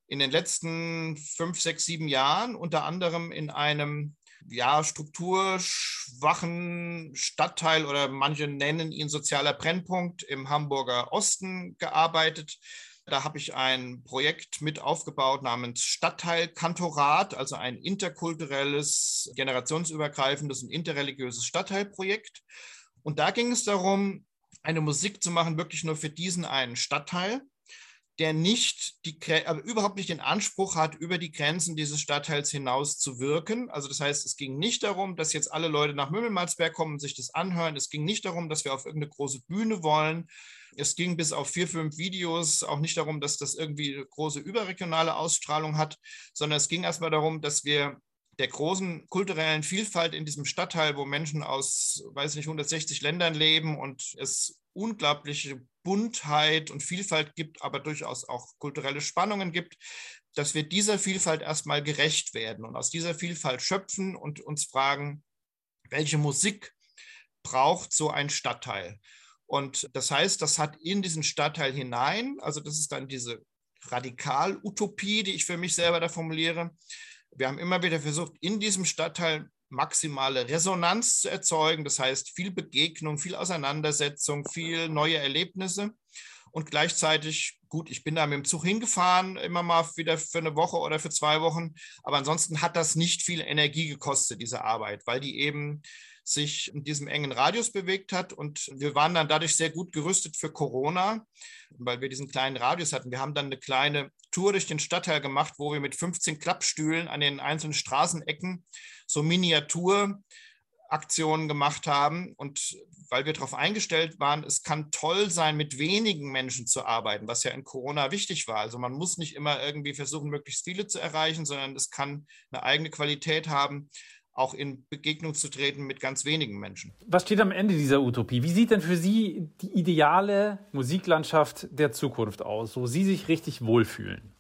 in den letzten fünf, sechs, sieben Jahren unter anderem in einem ja, strukturschwachen Stadtteil oder manche nennen ihn sozialer Brennpunkt im Hamburger Osten gearbeitet. Da habe ich ein Projekt mit aufgebaut namens Stadtteilkantorat, also ein interkulturelles, generationsübergreifendes und interreligiöses Stadtteilprojekt. Und da ging es darum, eine Musik zu machen, wirklich nur für diesen einen Stadtteil der nicht die, aber überhaupt nicht den Anspruch hat, über die Grenzen dieses Stadtteils hinaus zu wirken. Also das heißt, es ging nicht darum, dass jetzt alle Leute nach Mümmelmalsberg kommen und sich das anhören. Es ging nicht darum, dass wir auf irgendeine große Bühne wollen. Es ging bis auf vier, fünf Videos auch nicht darum, dass das irgendwie eine große überregionale Ausstrahlung hat, sondern es ging erstmal darum, dass wir der großen kulturellen Vielfalt in diesem Stadtteil, wo Menschen aus, weiß nicht, 160 Ländern leben und es unglaubliche Buntheit und Vielfalt gibt, aber durchaus auch kulturelle Spannungen gibt, dass wir dieser Vielfalt erstmal gerecht werden und aus dieser Vielfalt schöpfen und uns fragen, welche Musik braucht so ein Stadtteil? Und das heißt, das hat in diesen Stadtteil hinein, also das ist dann diese Radikal-Utopie, die ich für mich selber da formuliere. Wir haben immer wieder versucht, in diesem Stadtteil maximale Resonanz zu erzeugen. Das heißt, viel Begegnung, viel Auseinandersetzung, viel neue Erlebnisse. Und gleichzeitig, gut, ich bin da mit dem Zug hingefahren, immer mal wieder für eine Woche oder für zwei Wochen. Aber ansonsten hat das nicht viel Energie gekostet, diese Arbeit, weil die eben sich in diesem engen Radius bewegt hat. Und wir waren dann dadurch sehr gut gerüstet für Corona, weil wir diesen kleinen Radius hatten. Wir haben dann eine kleine Tour durch den Stadtteil gemacht, wo wir mit 15 Klappstühlen an den einzelnen Straßenecken so Miniaturaktionen gemacht haben. Und weil wir darauf eingestellt waren, es kann toll sein, mit wenigen Menschen zu arbeiten, was ja in Corona wichtig war. Also man muss nicht immer irgendwie versuchen, möglichst viele zu erreichen, sondern es kann eine eigene Qualität haben auch in Begegnung zu treten mit ganz wenigen Menschen. Was steht am Ende dieser Utopie? Wie sieht denn für Sie die ideale Musiklandschaft der Zukunft aus, wo Sie sich richtig wohlfühlen?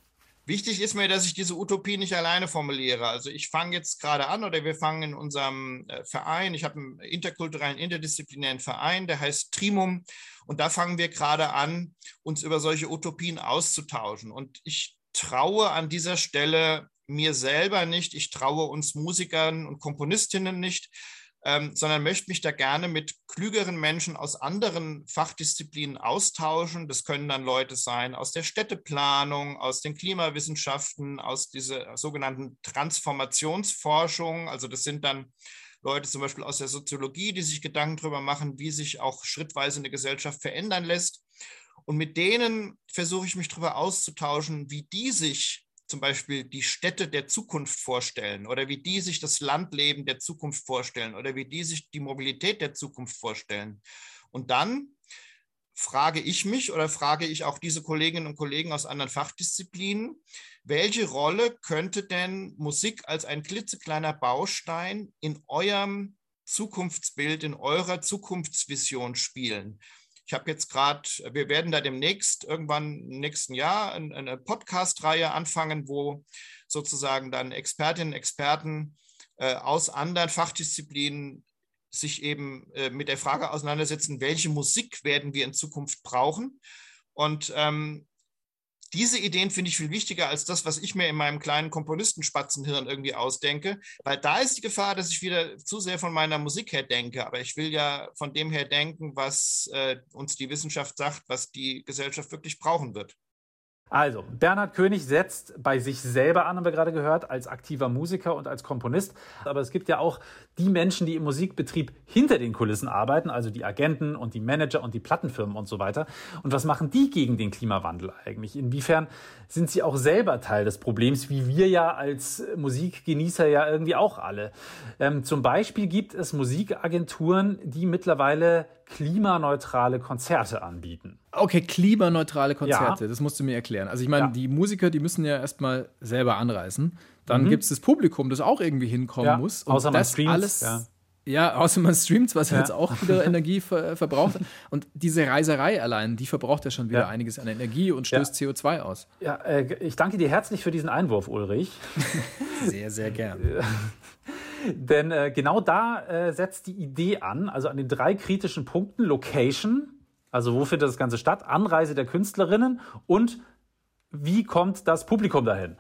Wichtig ist mir, dass ich diese Utopie nicht alleine formuliere. Also ich fange jetzt gerade an oder wir fangen in unserem äh, Verein, ich habe einen interkulturellen, interdisziplinären Verein, der heißt Trimum und da fangen wir gerade an, uns über solche Utopien auszutauschen. Und ich traue an dieser Stelle mir selber nicht, ich traue uns Musikern und Komponistinnen nicht, ähm, sondern möchte mich da gerne mit klügeren Menschen aus anderen Fachdisziplinen austauschen. Das können dann Leute sein aus der Städteplanung, aus den Klimawissenschaften, aus dieser sogenannten Transformationsforschung. Also das sind dann Leute zum Beispiel aus der Soziologie, die sich Gedanken darüber machen, wie sich auch schrittweise eine Gesellschaft verändern lässt. Und mit denen versuche ich mich darüber auszutauschen, wie die sich zum Beispiel die Städte der Zukunft vorstellen oder wie die sich das Landleben der Zukunft vorstellen oder wie die sich die Mobilität der Zukunft vorstellen. Und dann frage ich mich oder frage ich auch diese Kolleginnen und Kollegen aus anderen Fachdisziplinen, welche Rolle könnte denn Musik als ein klitzekleiner Baustein in eurem Zukunftsbild, in eurer Zukunftsvision spielen? Ich habe jetzt gerade, wir werden da demnächst irgendwann im nächsten Jahr eine Podcast-Reihe anfangen, wo sozusagen dann Expertinnen und Experten äh, aus anderen Fachdisziplinen sich eben äh, mit der Frage auseinandersetzen, welche Musik werden wir in Zukunft brauchen. Und ähm, diese Ideen finde ich viel wichtiger als das, was ich mir in meinem kleinen Komponistenspatzenhirn irgendwie ausdenke, weil da ist die Gefahr, dass ich wieder zu sehr von meiner Musik her denke. Aber ich will ja von dem her denken, was äh, uns die Wissenschaft sagt, was die Gesellschaft wirklich brauchen wird. Also, Bernhard König setzt bei sich selber an, haben wir gerade gehört, als aktiver Musiker und als Komponist. Aber es gibt ja auch die Menschen, die im Musikbetrieb hinter den Kulissen arbeiten, also die Agenten und die Manager und die Plattenfirmen und so weiter. Und was machen die gegen den Klimawandel eigentlich? Inwiefern sind sie auch selber Teil des Problems, wie wir ja als Musikgenießer ja irgendwie auch alle? Ähm, zum Beispiel gibt es Musikagenturen, die mittlerweile klimaneutrale Konzerte anbieten. Okay, klimaneutrale Konzerte, ja. das musst du mir erklären. Also ich meine, ja. die Musiker, die müssen ja erstmal selber anreisen. Dann mhm. gibt es das Publikum, das auch irgendwie hinkommen ja. muss. Und außer man streamt. Alles, ja. ja. außer man streamt, was ja. jetzt auch wieder Energie ver verbraucht. Und diese Reiserei allein, die verbraucht ja schon wieder einiges an Energie und stößt CO2 aus. Ja, äh, ich danke dir herzlich für diesen Einwurf, Ulrich. Sehr, sehr gern. Denn äh, genau da äh, setzt die Idee an, also an den drei kritischen Punkten Location, also wo findet das Ganze statt, Anreise der Künstlerinnen und wie kommt das Publikum dahin.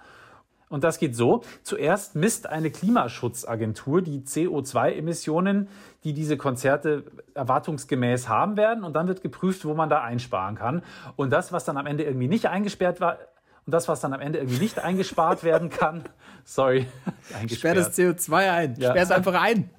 Und das geht so. Zuerst misst eine Klimaschutzagentur die CO2-Emissionen, die diese Konzerte erwartungsgemäß haben werden. Und dann wird geprüft, wo man da einsparen kann. Und das, was dann am Ende irgendwie nicht eingesperrt war, und das, was dann am Ende irgendwie nicht eingespart werden kann, sorry. Sperr das CO2 ein. Ja. Sperr es einfach ein.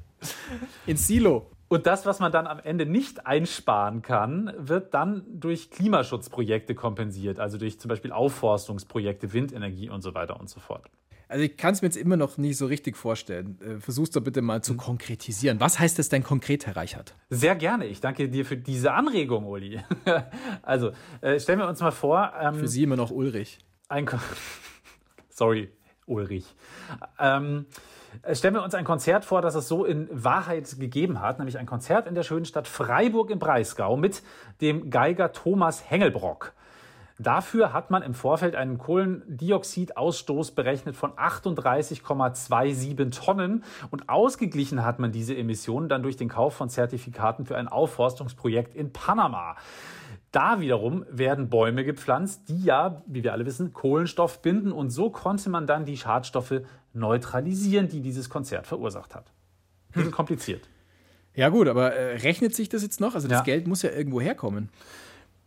Ins Silo. Und das, was man dann am Ende nicht einsparen kann, wird dann durch Klimaschutzprojekte kompensiert, also durch zum Beispiel Aufforstungsprojekte, Windenergie und so weiter und so fort. Also ich kann es mir jetzt immer noch nicht so richtig vorstellen. Äh, versuch's doch bitte mal zu konkretisieren. Was heißt das denn konkret, Herr Reichert? Sehr gerne. Ich danke dir für diese Anregung, Uli. also äh, stellen wir uns mal vor. Ähm, für Sie immer noch Ulrich. Ein Sorry, Ulrich. Ähm, stellen wir uns ein Konzert vor, das es so in Wahrheit gegeben hat, nämlich ein Konzert in der schönen Stadt Freiburg im Breisgau mit dem Geiger Thomas Hengelbrock. Dafür hat man im Vorfeld einen Kohlendioxidausstoß berechnet von 38,27 Tonnen und ausgeglichen hat man diese Emissionen dann durch den Kauf von Zertifikaten für ein Aufforstungsprojekt in Panama. Da wiederum werden Bäume gepflanzt, die ja, wie wir alle wissen, Kohlenstoff binden und so konnte man dann die Schadstoffe neutralisieren, die dieses Konzert verursacht hat. Bisschen hm. kompliziert. Ja gut, aber äh, rechnet sich das jetzt noch? Also das ja. Geld muss ja irgendwo herkommen.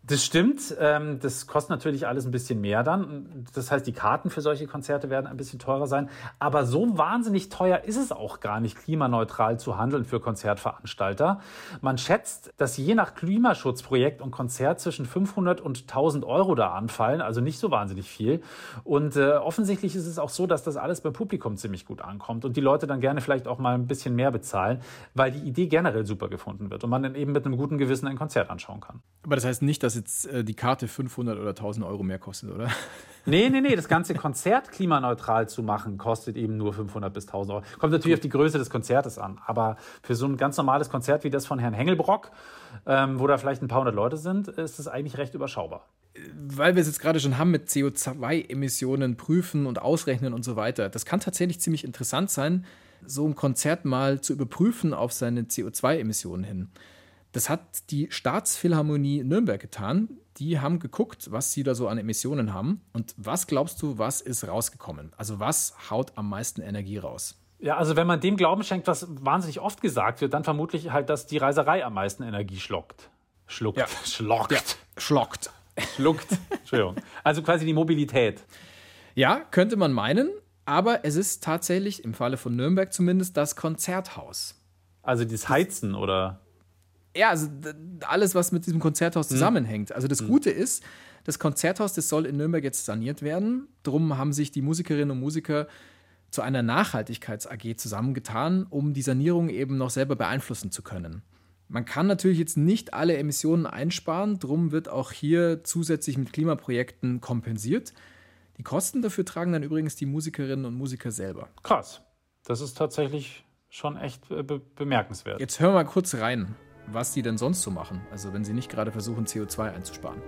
Das stimmt. Ähm, das kostet natürlich alles ein bisschen mehr dann. Das heißt, die Karten für solche Konzerte werden ein bisschen teurer sein. Aber so wahnsinnig teuer ist es auch gar nicht, klimaneutral zu handeln für Konzertveranstalter. Man schätzt, dass je nach Klimaschutzprojekt und Konzert zwischen 500 und 1000 Euro da anfallen. Also nicht so wahnsinnig viel. Und äh, offensichtlich ist es auch so, dass das alles beim Publikum ziemlich gut ankommt und die Leute dann gerne vielleicht auch mal ein bisschen mehr bezahlen, weil die Idee generell super gefunden wird und man dann eben mit einem guten Gewissen ein Konzert anschauen kann. Aber das heißt nicht, dass dass jetzt äh, die Karte 500 oder 1000 Euro mehr kostet, oder? Nee, nee, nee. Das ganze Konzert klimaneutral zu machen, kostet eben nur 500 bis 1000 Euro. Kommt natürlich auf die Größe des Konzertes an. Aber für so ein ganz normales Konzert wie das von Herrn Hengelbrock, ähm, wo da vielleicht ein paar hundert Leute sind, ist es eigentlich recht überschaubar. Weil wir es jetzt gerade schon haben mit CO2-Emissionen prüfen und ausrechnen und so weiter. Das kann tatsächlich ziemlich interessant sein, so ein Konzert mal zu überprüfen auf seine CO2-Emissionen hin. Das hat die Staatsphilharmonie Nürnberg getan. Die haben geguckt, was sie da so an Emissionen haben. Und was glaubst du, was ist rausgekommen? Also was haut am meisten Energie raus? Ja, also wenn man dem Glauben schenkt, was wahnsinnig oft gesagt wird, dann vermutlich halt, dass die Reiserei am meisten Energie schluckt. Schluckt. Ja. Schlockt. Ja, schlockt. Schluckt. Entschuldigung. Also quasi die Mobilität. Ja, könnte man meinen, aber es ist tatsächlich, im Falle von Nürnberg zumindest, das Konzerthaus. Also das Heizen oder? Ja, also alles, was mit diesem Konzerthaus zusammenhängt. Also das Gute ist, das Konzerthaus, das soll in Nürnberg jetzt saniert werden. Drum haben sich die Musikerinnen und Musiker zu einer Nachhaltigkeits-AG zusammengetan, um die Sanierung eben noch selber beeinflussen zu können. Man kann natürlich jetzt nicht alle Emissionen einsparen, drum wird auch hier zusätzlich mit Klimaprojekten kompensiert. Die Kosten dafür tragen dann übrigens die Musikerinnen und Musiker selber. Krass. Das ist tatsächlich schon echt äh, be bemerkenswert. Jetzt hören wir mal kurz rein, was die denn sonst so machen, also wenn sie nicht gerade versuchen, CO2 einzusparen.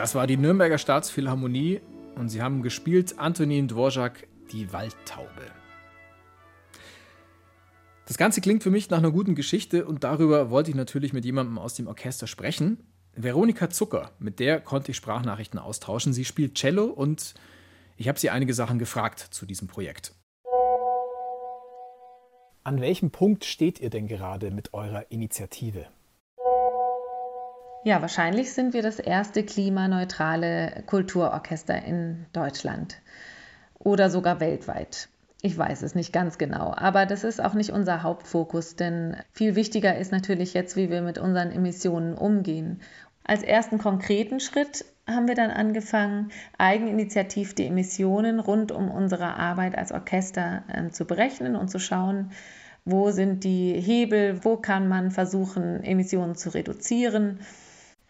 Das war die Nürnberger Staatsphilharmonie und sie haben gespielt Antonin Dvorak, die Waldtaube. Das Ganze klingt für mich nach einer guten Geschichte und darüber wollte ich natürlich mit jemandem aus dem Orchester sprechen. Veronika Zucker, mit der konnte ich Sprachnachrichten austauschen. Sie spielt Cello und ich habe sie einige Sachen gefragt zu diesem Projekt. An welchem Punkt steht ihr denn gerade mit eurer Initiative? Ja, wahrscheinlich sind wir das erste klimaneutrale Kulturorchester in Deutschland oder sogar weltweit. Ich weiß es nicht ganz genau, aber das ist auch nicht unser Hauptfokus, denn viel wichtiger ist natürlich jetzt, wie wir mit unseren Emissionen umgehen. Als ersten konkreten Schritt haben wir dann angefangen, eigeninitiativ die Emissionen rund um unsere Arbeit als Orchester äh, zu berechnen und zu schauen, wo sind die Hebel, wo kann man versuchen, Emissionen zu reduzieren.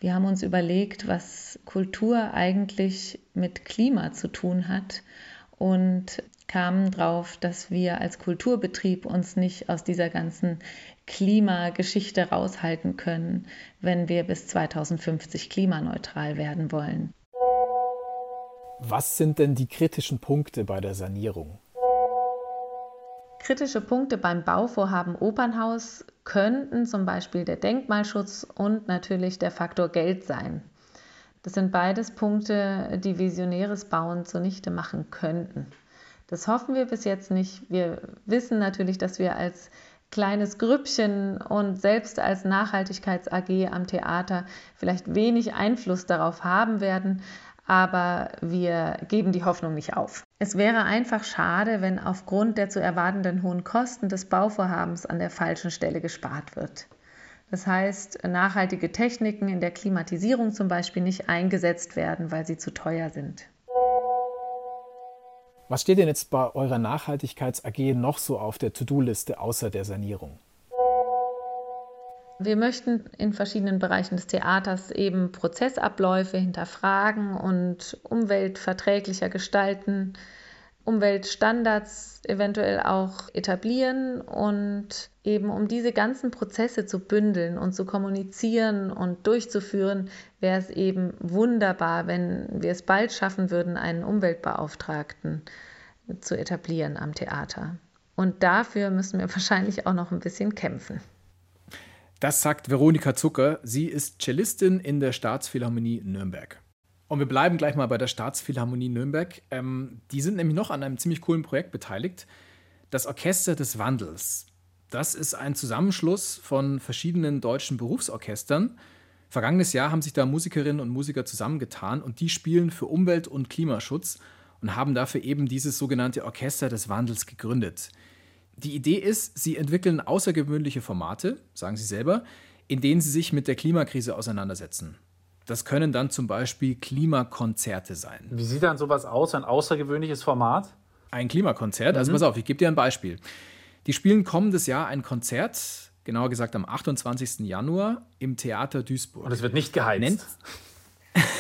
Wir haben uns überlegt, was Kultur eigentlich mit Klima zu tun hat und kamen drauf, dass wir als Kulturbetrieb uns nicht aus dieser ganzen Klimageschichte raushalten können, wenn wir bis 2050 klimaneutral werden wollen. Was sind denn die kritischen Punkte bei der Sanierung? Kritische Punkte beim Bauvorhaben Opernhaus könnten zum Beispiel der Denkmalschutz und natürlich der Faktor Geld sein. Das sind beides Punkte, die visionäres Bauen zunichte machen könnten. Das hoffen wir bis jetzt nicht. Wir wissen natürlich, dass wir als kleines Grüppchen und selbst als Nachhaltigkeits AG am Theater vielleicht wenig Einfluss darauf haben werden, aber wir geben die Hoffnung nicht auf. Es wäre einfach schade, wenn aufgrund der zu erwartenden hohen Kosten des Bauvorhabens an der falschen Stelle gespart wird. Das heißt, nachhaltige Techniken in der Klimatisierung zum Beispiel nicht eingesetzt werden, weil sie zu teuer sind. Was steht denn jetzt bei eurer Nachhaltigkeits AG noch so auf der To-Do-Liste außer der Sanierung? Wir möchten in verschiedenen Bereichen des Theaters eben Prozessabläufe hinterfragen und umweltverträglicher gestalten, Umweltstandards eventuell auch etablieren und eben um diese ganzen Prozesse zu bündeln und zu kommunizieren und durchzuführen, wäre es eben wunderbar, wenn wir es bald schaffen würden, einen Umweltbeauftragten zu etablieren am Theater. Und dafür müssen wir wahrscheinlich auch noch ein bisschen kämpfen. Das sagt Veronika Zucker. Sie ist Cellistin in der Staatsphilharmonie Nürnberg. Und wir bleiben gleich mal bei der Staatsphilharmonie Nürnberg. Ähm, die sind nämlich noch an einem ziemlich coolen Projekt beteiligt. Das Orchester des Wandels. Das ist ein Zusammenschluss von verschiedenen deutschen Berufsorchestern. Vergangenes Jahr haben sich da Musikerinnen und Musiker zusammengetan und die spielen für Umwelt- und Klimaschutz und haben dafür eben dieses sogenannte Orchester des Wandels gegründet. Die Idee ist, sie entwickeln außergewöhnliche Formate, sagen sie selber, in denen sie sich mit der Klimakrise auseinandersetzen. Das können dann zum Beispiel Klimakonzerte sein. Wie sieht dann sowas aus, ein außergewöhnliches Format? Ein Klimakonzert? Also Mhm. pass auf, ich gebe dir ein Beispiel. Die spielen kommendes Jahr ein Konzert, genauer gesagt am 28. Januar im Theater Duisburg. Und es wird nicht geheizt. Nennt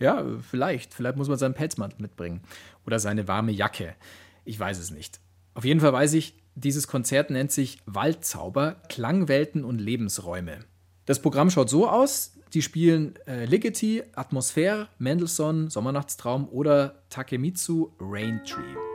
ja, vielleicht. Vielleicht muss man seinen Pelzmantel mitbringen. Oder seine warme Jacke. Ich weiß es nicht. Auf jeden Fall weiß ich, dieses Konzert nennt sich Waldzauber, Klangwelten und Lebensräume. Das Programm schaut so aus: die spielen äh, Ligeti, Atmosphäre, Mendelssohn, Sommernachtstraum oder Takemitsu Rain Tree.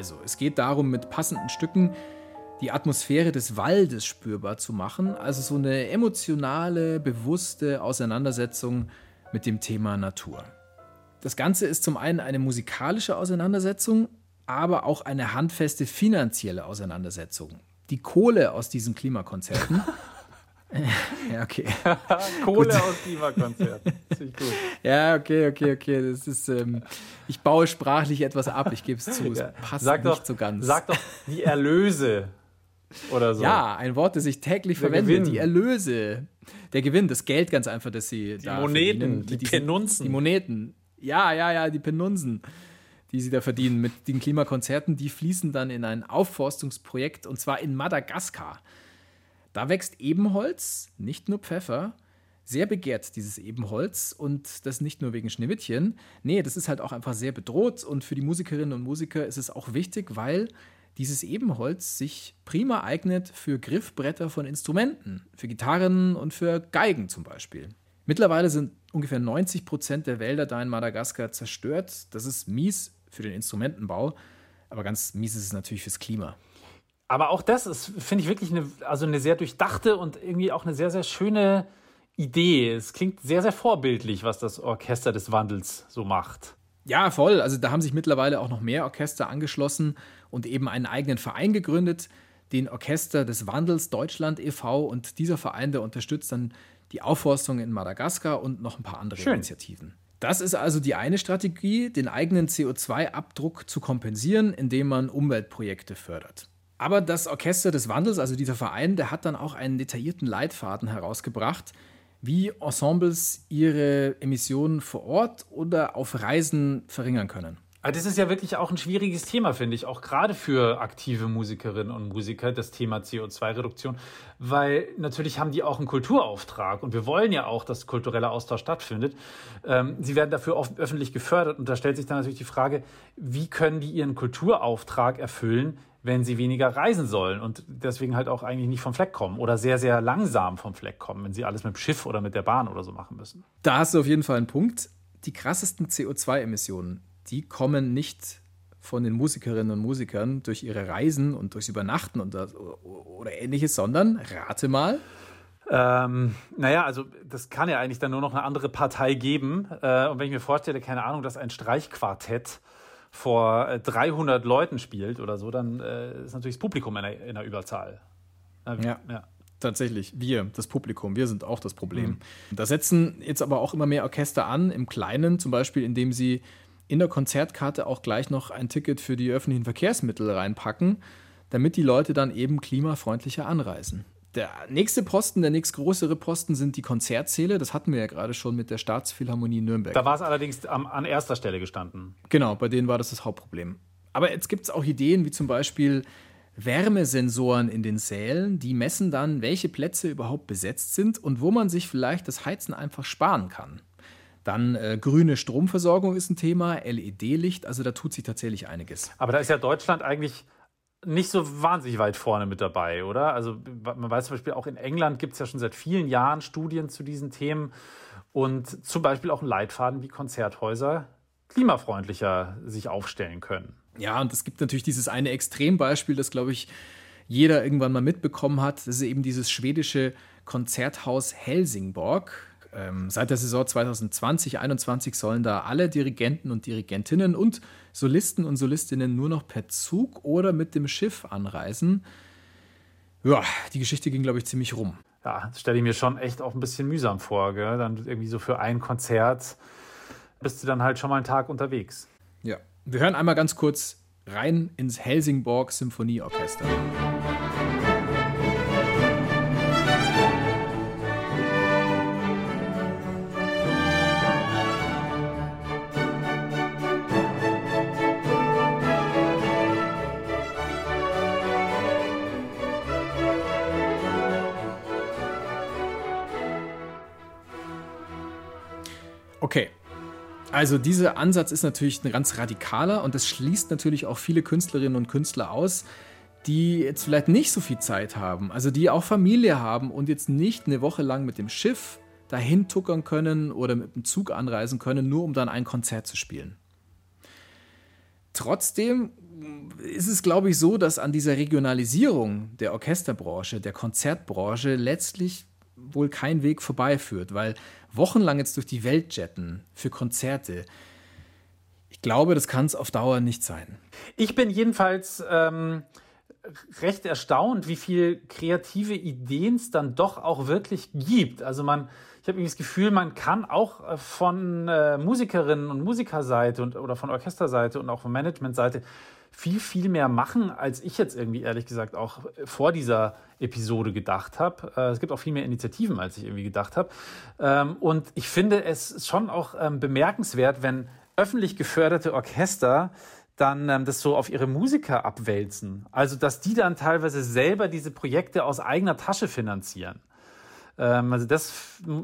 Also, es geht darum, mit passenden Stücken die Atmosphäre des Waldes spürbar zu machen, also so eine emotionale, bewusste Auseinandersetzung mit dem Thema Natur. Das Ganze ist zum einen eine musikalische Auseinandersetzung, aber auch eine handfeste finanzielle Auseinandersetzung. Die Kohle aus diesen Klimakonzerten. ja, okay. Kohle aus gut. Ja, okay, okay, okay. Das ist, ähm, ich baue sprachlich etwas ab, ich gebe es zu. Es passt Sag nicht doch, so ganz. Sag doch die Erlöse oder so. Ja, ein Wort, das ich täglich Der verwende. Gewinn. Die Erlöse. Der Gewinn, das Geld ganz einfach, das sie die da Moneten, verdienen. die diesen- Penunzen. Die Moneten. Ja, ja, ja, die Penunsen, die sie da verdienen mit den Klimakonzerten, die fließen dann in ein Aufforstungsprojekt und zwar in Madagaskar. Da wächst Ebenholz, nicht nur Pfeffer. Sehr begehrt, dieses Ebenholz. Und das nicht nur wegen Schneewittchen. Nee, das ist halt auch einfach sehr bedroht. Und für die Musikerinnen und Musiker ist es auch wichtig, weil dieses Ebenholz sich prima eignet für Griffbretter von Instrumenten, für Gitarren und für Geigen zum Beispiel. Mittlerweile sind ungefähr 90 Prozent der Wälder da in Madagaskar zerstört. Das ist mies für den Instrumentenbau, aber ganz mies ist es natürlich fürs Klima. Aber auch das ist, finde ich, wirklich eine, also eine sehr durchdachte und irgendwie auch eine sehr, sehr schöne Idee. Es klingt sehr, sehr vorbildlich, was das Orchester des Wandels so macht. Ja, voll. Also da haben sich mittlerweile auch noch mehr Orchester angeschlossen und eben einen eigenen Verein gegründet, den Orchester des Wandels Deutschland e.V. Und dieser Verein, der unterstützt dann die Aufforstung in Madagaskar und noch ein paar andere Schön. Initiativen. Das ist also die eine Strategie, den eigenen CO2-Abdruck zu kompensieren, indem man Umweltprojekte fördert. Aber das Orchester des Wandels, also dieser Verein, der hat dann auch einen detaillierten Leitfaden herausgebracht, wie Ensembles ihre Emissionen vor Ort oder auf Reisen verringern können. Aber das ist ja wirklich auch ein schwieriges Thema, finde ich, auch gerade für aktive Musikerinnen und Musiker, das Thema CO2-Reduktion, weil natürlich haben die auch einen Kulturauftrag und wir wollen ja auch, dass kultureller Austausch stattfindet. Ähm, sie werden dafür oft öffentlich gefördert und da stellt sich dann natürlich die Frage, wie können die ihren Kulturauftrag erfüllen, wenn sie weniger reisen sollen und deswegen halt auch eigentlich nicht vom Fleck kommen oder sehr, sehr langsam vom Fleck kommen, wenn sie alles mit dem Schiff oder mit der Bahn oder so machen müssen. Da hast du auf jeden Fall einen Punkt. Die krassesten CO2-Emissionen, die kommen nicht von den Musikerinnen und Musikern durch ihre Reisen und durchs Übernachten und das, oder ähnliches, sondern, rate mal, Ähm, naja, also das kann ja eigentlich dann nur noch eine andere Partei geben. Äh, und wenn ich mir vorstelle, keine Ahnung, dass ein Streichquartett vor äh, 300 Leuten spielt oder so, dann äh, ist natürlich das Publikum in der, in der Überzahl. Äh, Ja. ja. Tatsächlich, wir, das Publikum, wir sind auch das Problem. Mhm. Da setzen jetzt aber auch immer mehr Orchester an, im Kleinen, zum Beispiel, indem sie in der Konzertkarte auch gleich noch ein Ticket für die öffentlichen Verkehrsmittel reinpacken, damit die Leute dann eben klimafreundlicher anreisen. Der nächste Posten, der nächstgrößere Posten sind die Konzertsäle. Das hatten wir ja gerade schon mit der Staatsphilharmonie Nürnberg. Da war es allerdings am, an erster Stelle gestanden. Genau, bei denen war das das Hauptproblem. Aber jetzt gibt es auch Ideen wie zum Beispiel Wärmesensoren in den Sälen, die messen dann, welche Plätze überhaupt besetzt sind und wo man sich vielleicht das Heizen einfach sparen kann. Dann äh, grüne Stromversorgung ist ein Thema, LED-Licht, also da tut sich tatsächlich einiges. Aber da ist ja Deutschland eigentlich nicht so wahnsinnig weit vorne mit dabei, oder? Also man weiß zum Beispiel auch in England gibt es ja schon seit vielen Jahren Studien zu diesen Themen und zum Beispiel auch einen Leitfaden, wie Konzerthäuser klimafreundlicher sich aufstellen können. Ja, und es gibt natürlich dieses eine Extrembeispiel, das, glaube ich, jeder irgendwann mal mitbekommen hat. Das ist eben dieses schwedische Konzerthaus Helsingborg. Ähm, seit der Saison 2020-21 sollen da alle Dirigenten und Dirigentinnen und Solisten und Solistinnen nur noch per Zug oder mit dem Schiff anreisen. Ja, die Geschichte ging, glaube ich, ziemlich rum. Ja, das stelle ich mir schon echt auch ein bisschen mühsam vor. Gell? Dann irgendwie so für ein Konzert bist du dann halt schon mal einen Tag unterwegs. Ja, wir hören einmal ganz kurz rein ins Helsingborg Symphonieorchester. Okay. Also dieser Ansatz ist natürlich ein ganz radikaler und das schließt natürlich auch viele Künstlerinnen und Künstler aus, die jetzt vielleicht nicht so viel Zeit haben, also die auch Familie haben und jetzt nicht eine Woche lang mit dem Schiff dahin tuckern können oder mit dem Zug anreisen können, nur um dann ein Konzert zu spielen. Trotzdem ist es, glaube ich, so, dass an dieser Regionalisierung der Orchesterbranche, der Konzertbranche letztlich wohl kein Weg vorbeiführt, weil wochenlang jetzt durch die Welt jetten für Konzerte, ich glaube, das kann es auf Dauer nicht sein. Ich bin jedenfalls ähm, recht erstaunt, wie viel kreative Ideen es dann doch auch wirklich gibt. Also man, ich habe irgendwie das Gefühl, man kann auch äh, von äh, Musikerinnen und Musikerseite und oder von Orchesterseite und auch von Managementseite viel, viel mehr machen, als ich jetzt irgendwie ehrlich gesagt auch vor dieser Episode gedacht habe. Äh, es gibt auch viel mehr Initiativen, als ich irgendwie gedacht habe. Ähm, und ich finde es schon auch ähm, bemerkenswert, wenn öffentlich geförderte Orchester dann ähm, das so auf ihre Musiker abwälzen. Also, dass die dann teilweise selber diese Projekte aus eigener Tasche finanzieren. also das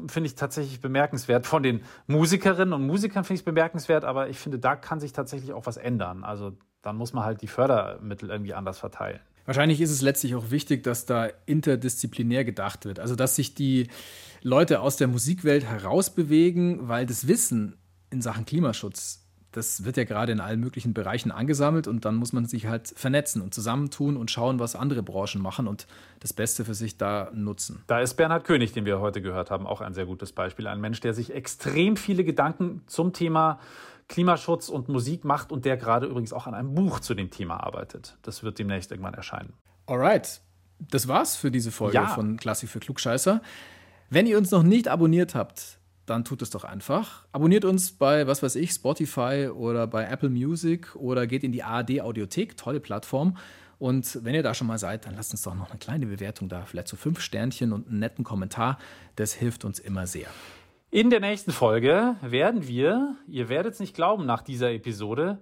finde ich tatsächlich bemerkenswert. Von den Musikerinnen und Musikern finde ich es bemerkenswert, aber ich finde, da kann sich tatsächlich auch was ändern. Also dann muss man halt die Fördermittel irgendwie anders verteilen. Wahrscheinlich ist es letztlich auch wichtig, dass da interdisziplinär gedacht wird. Also, dass sich die Leute aus der Musikwelt herausbewegen, weil das Wissen in Sachen Klimaschutz, das wird ja gerade in allen möglichen Bereichen angesammelt und dann muss man sich halt vernetzen und zusammentun und schauen, was andere Branchen machen und das Beste für sich da nutzen. Da ist Bernhard König, den wir heute gehört haben, auch ein sehr gutes Beispiel. Ein Mensch, der sich extrem viele Gedanken zum Thema Klimaschutz und Musik macht und der gerade übrigens auch an einem Buch zu dem Thema arbeitet. Das wird demnächst irgendwann erscheinen. Alright, das war's für diese Folge ja. von Klassik für Klugscheißer. Wenn ihr uns noch nicht abonniert habt, dann tut es doch einfach. Abonniert uns bei, was weiß ich, Spotify oder bei Apple Music oder geht in die ARD Audiothek, tolle Plattform. Und wenn ihr da schon mal seid, dann lasst uns doch noch eine kleine Bewertung da, vielleicht so fünf Sternchen und einen netten Kommentar. Das hilft uns immer sehr. In der nächsten Folge werden wir, ihr werdet es nicht glauben, nach dieser Episode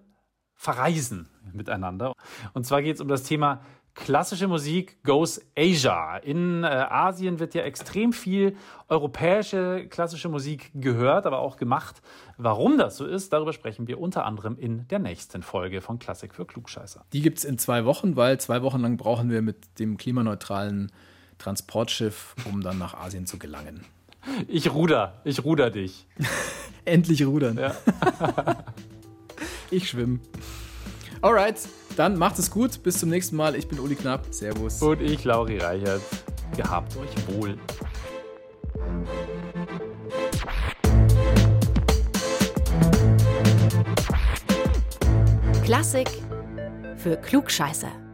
verreisen miteinander. Und zwar geht es um das Thema klassische Musik goes Asia. In äh, Asien wird ja extrem viel europäische klassische Musik gehört, aber auch gemacht. Warum das so ist, darüber sprechen wir unter anderem in der nächsten Folge von Klassik für Klugscheißer. Die gibt es in zwei Wochen, weil zwei Wochen lang brauchen wir mit dem klimaneutralen Transportschiff, um dann nach Asien zu gelangen. Ich ruder, ich ruder dich. Endlich rudern. Ja. ich schwimme. Alright, dann macht es gut. Bis zum nächsten Mal. Ich bin Uli Knapp. Servus. Und ich, Lauri Reichert. Gehabt euch wohl. Klassik für Klugscheißer.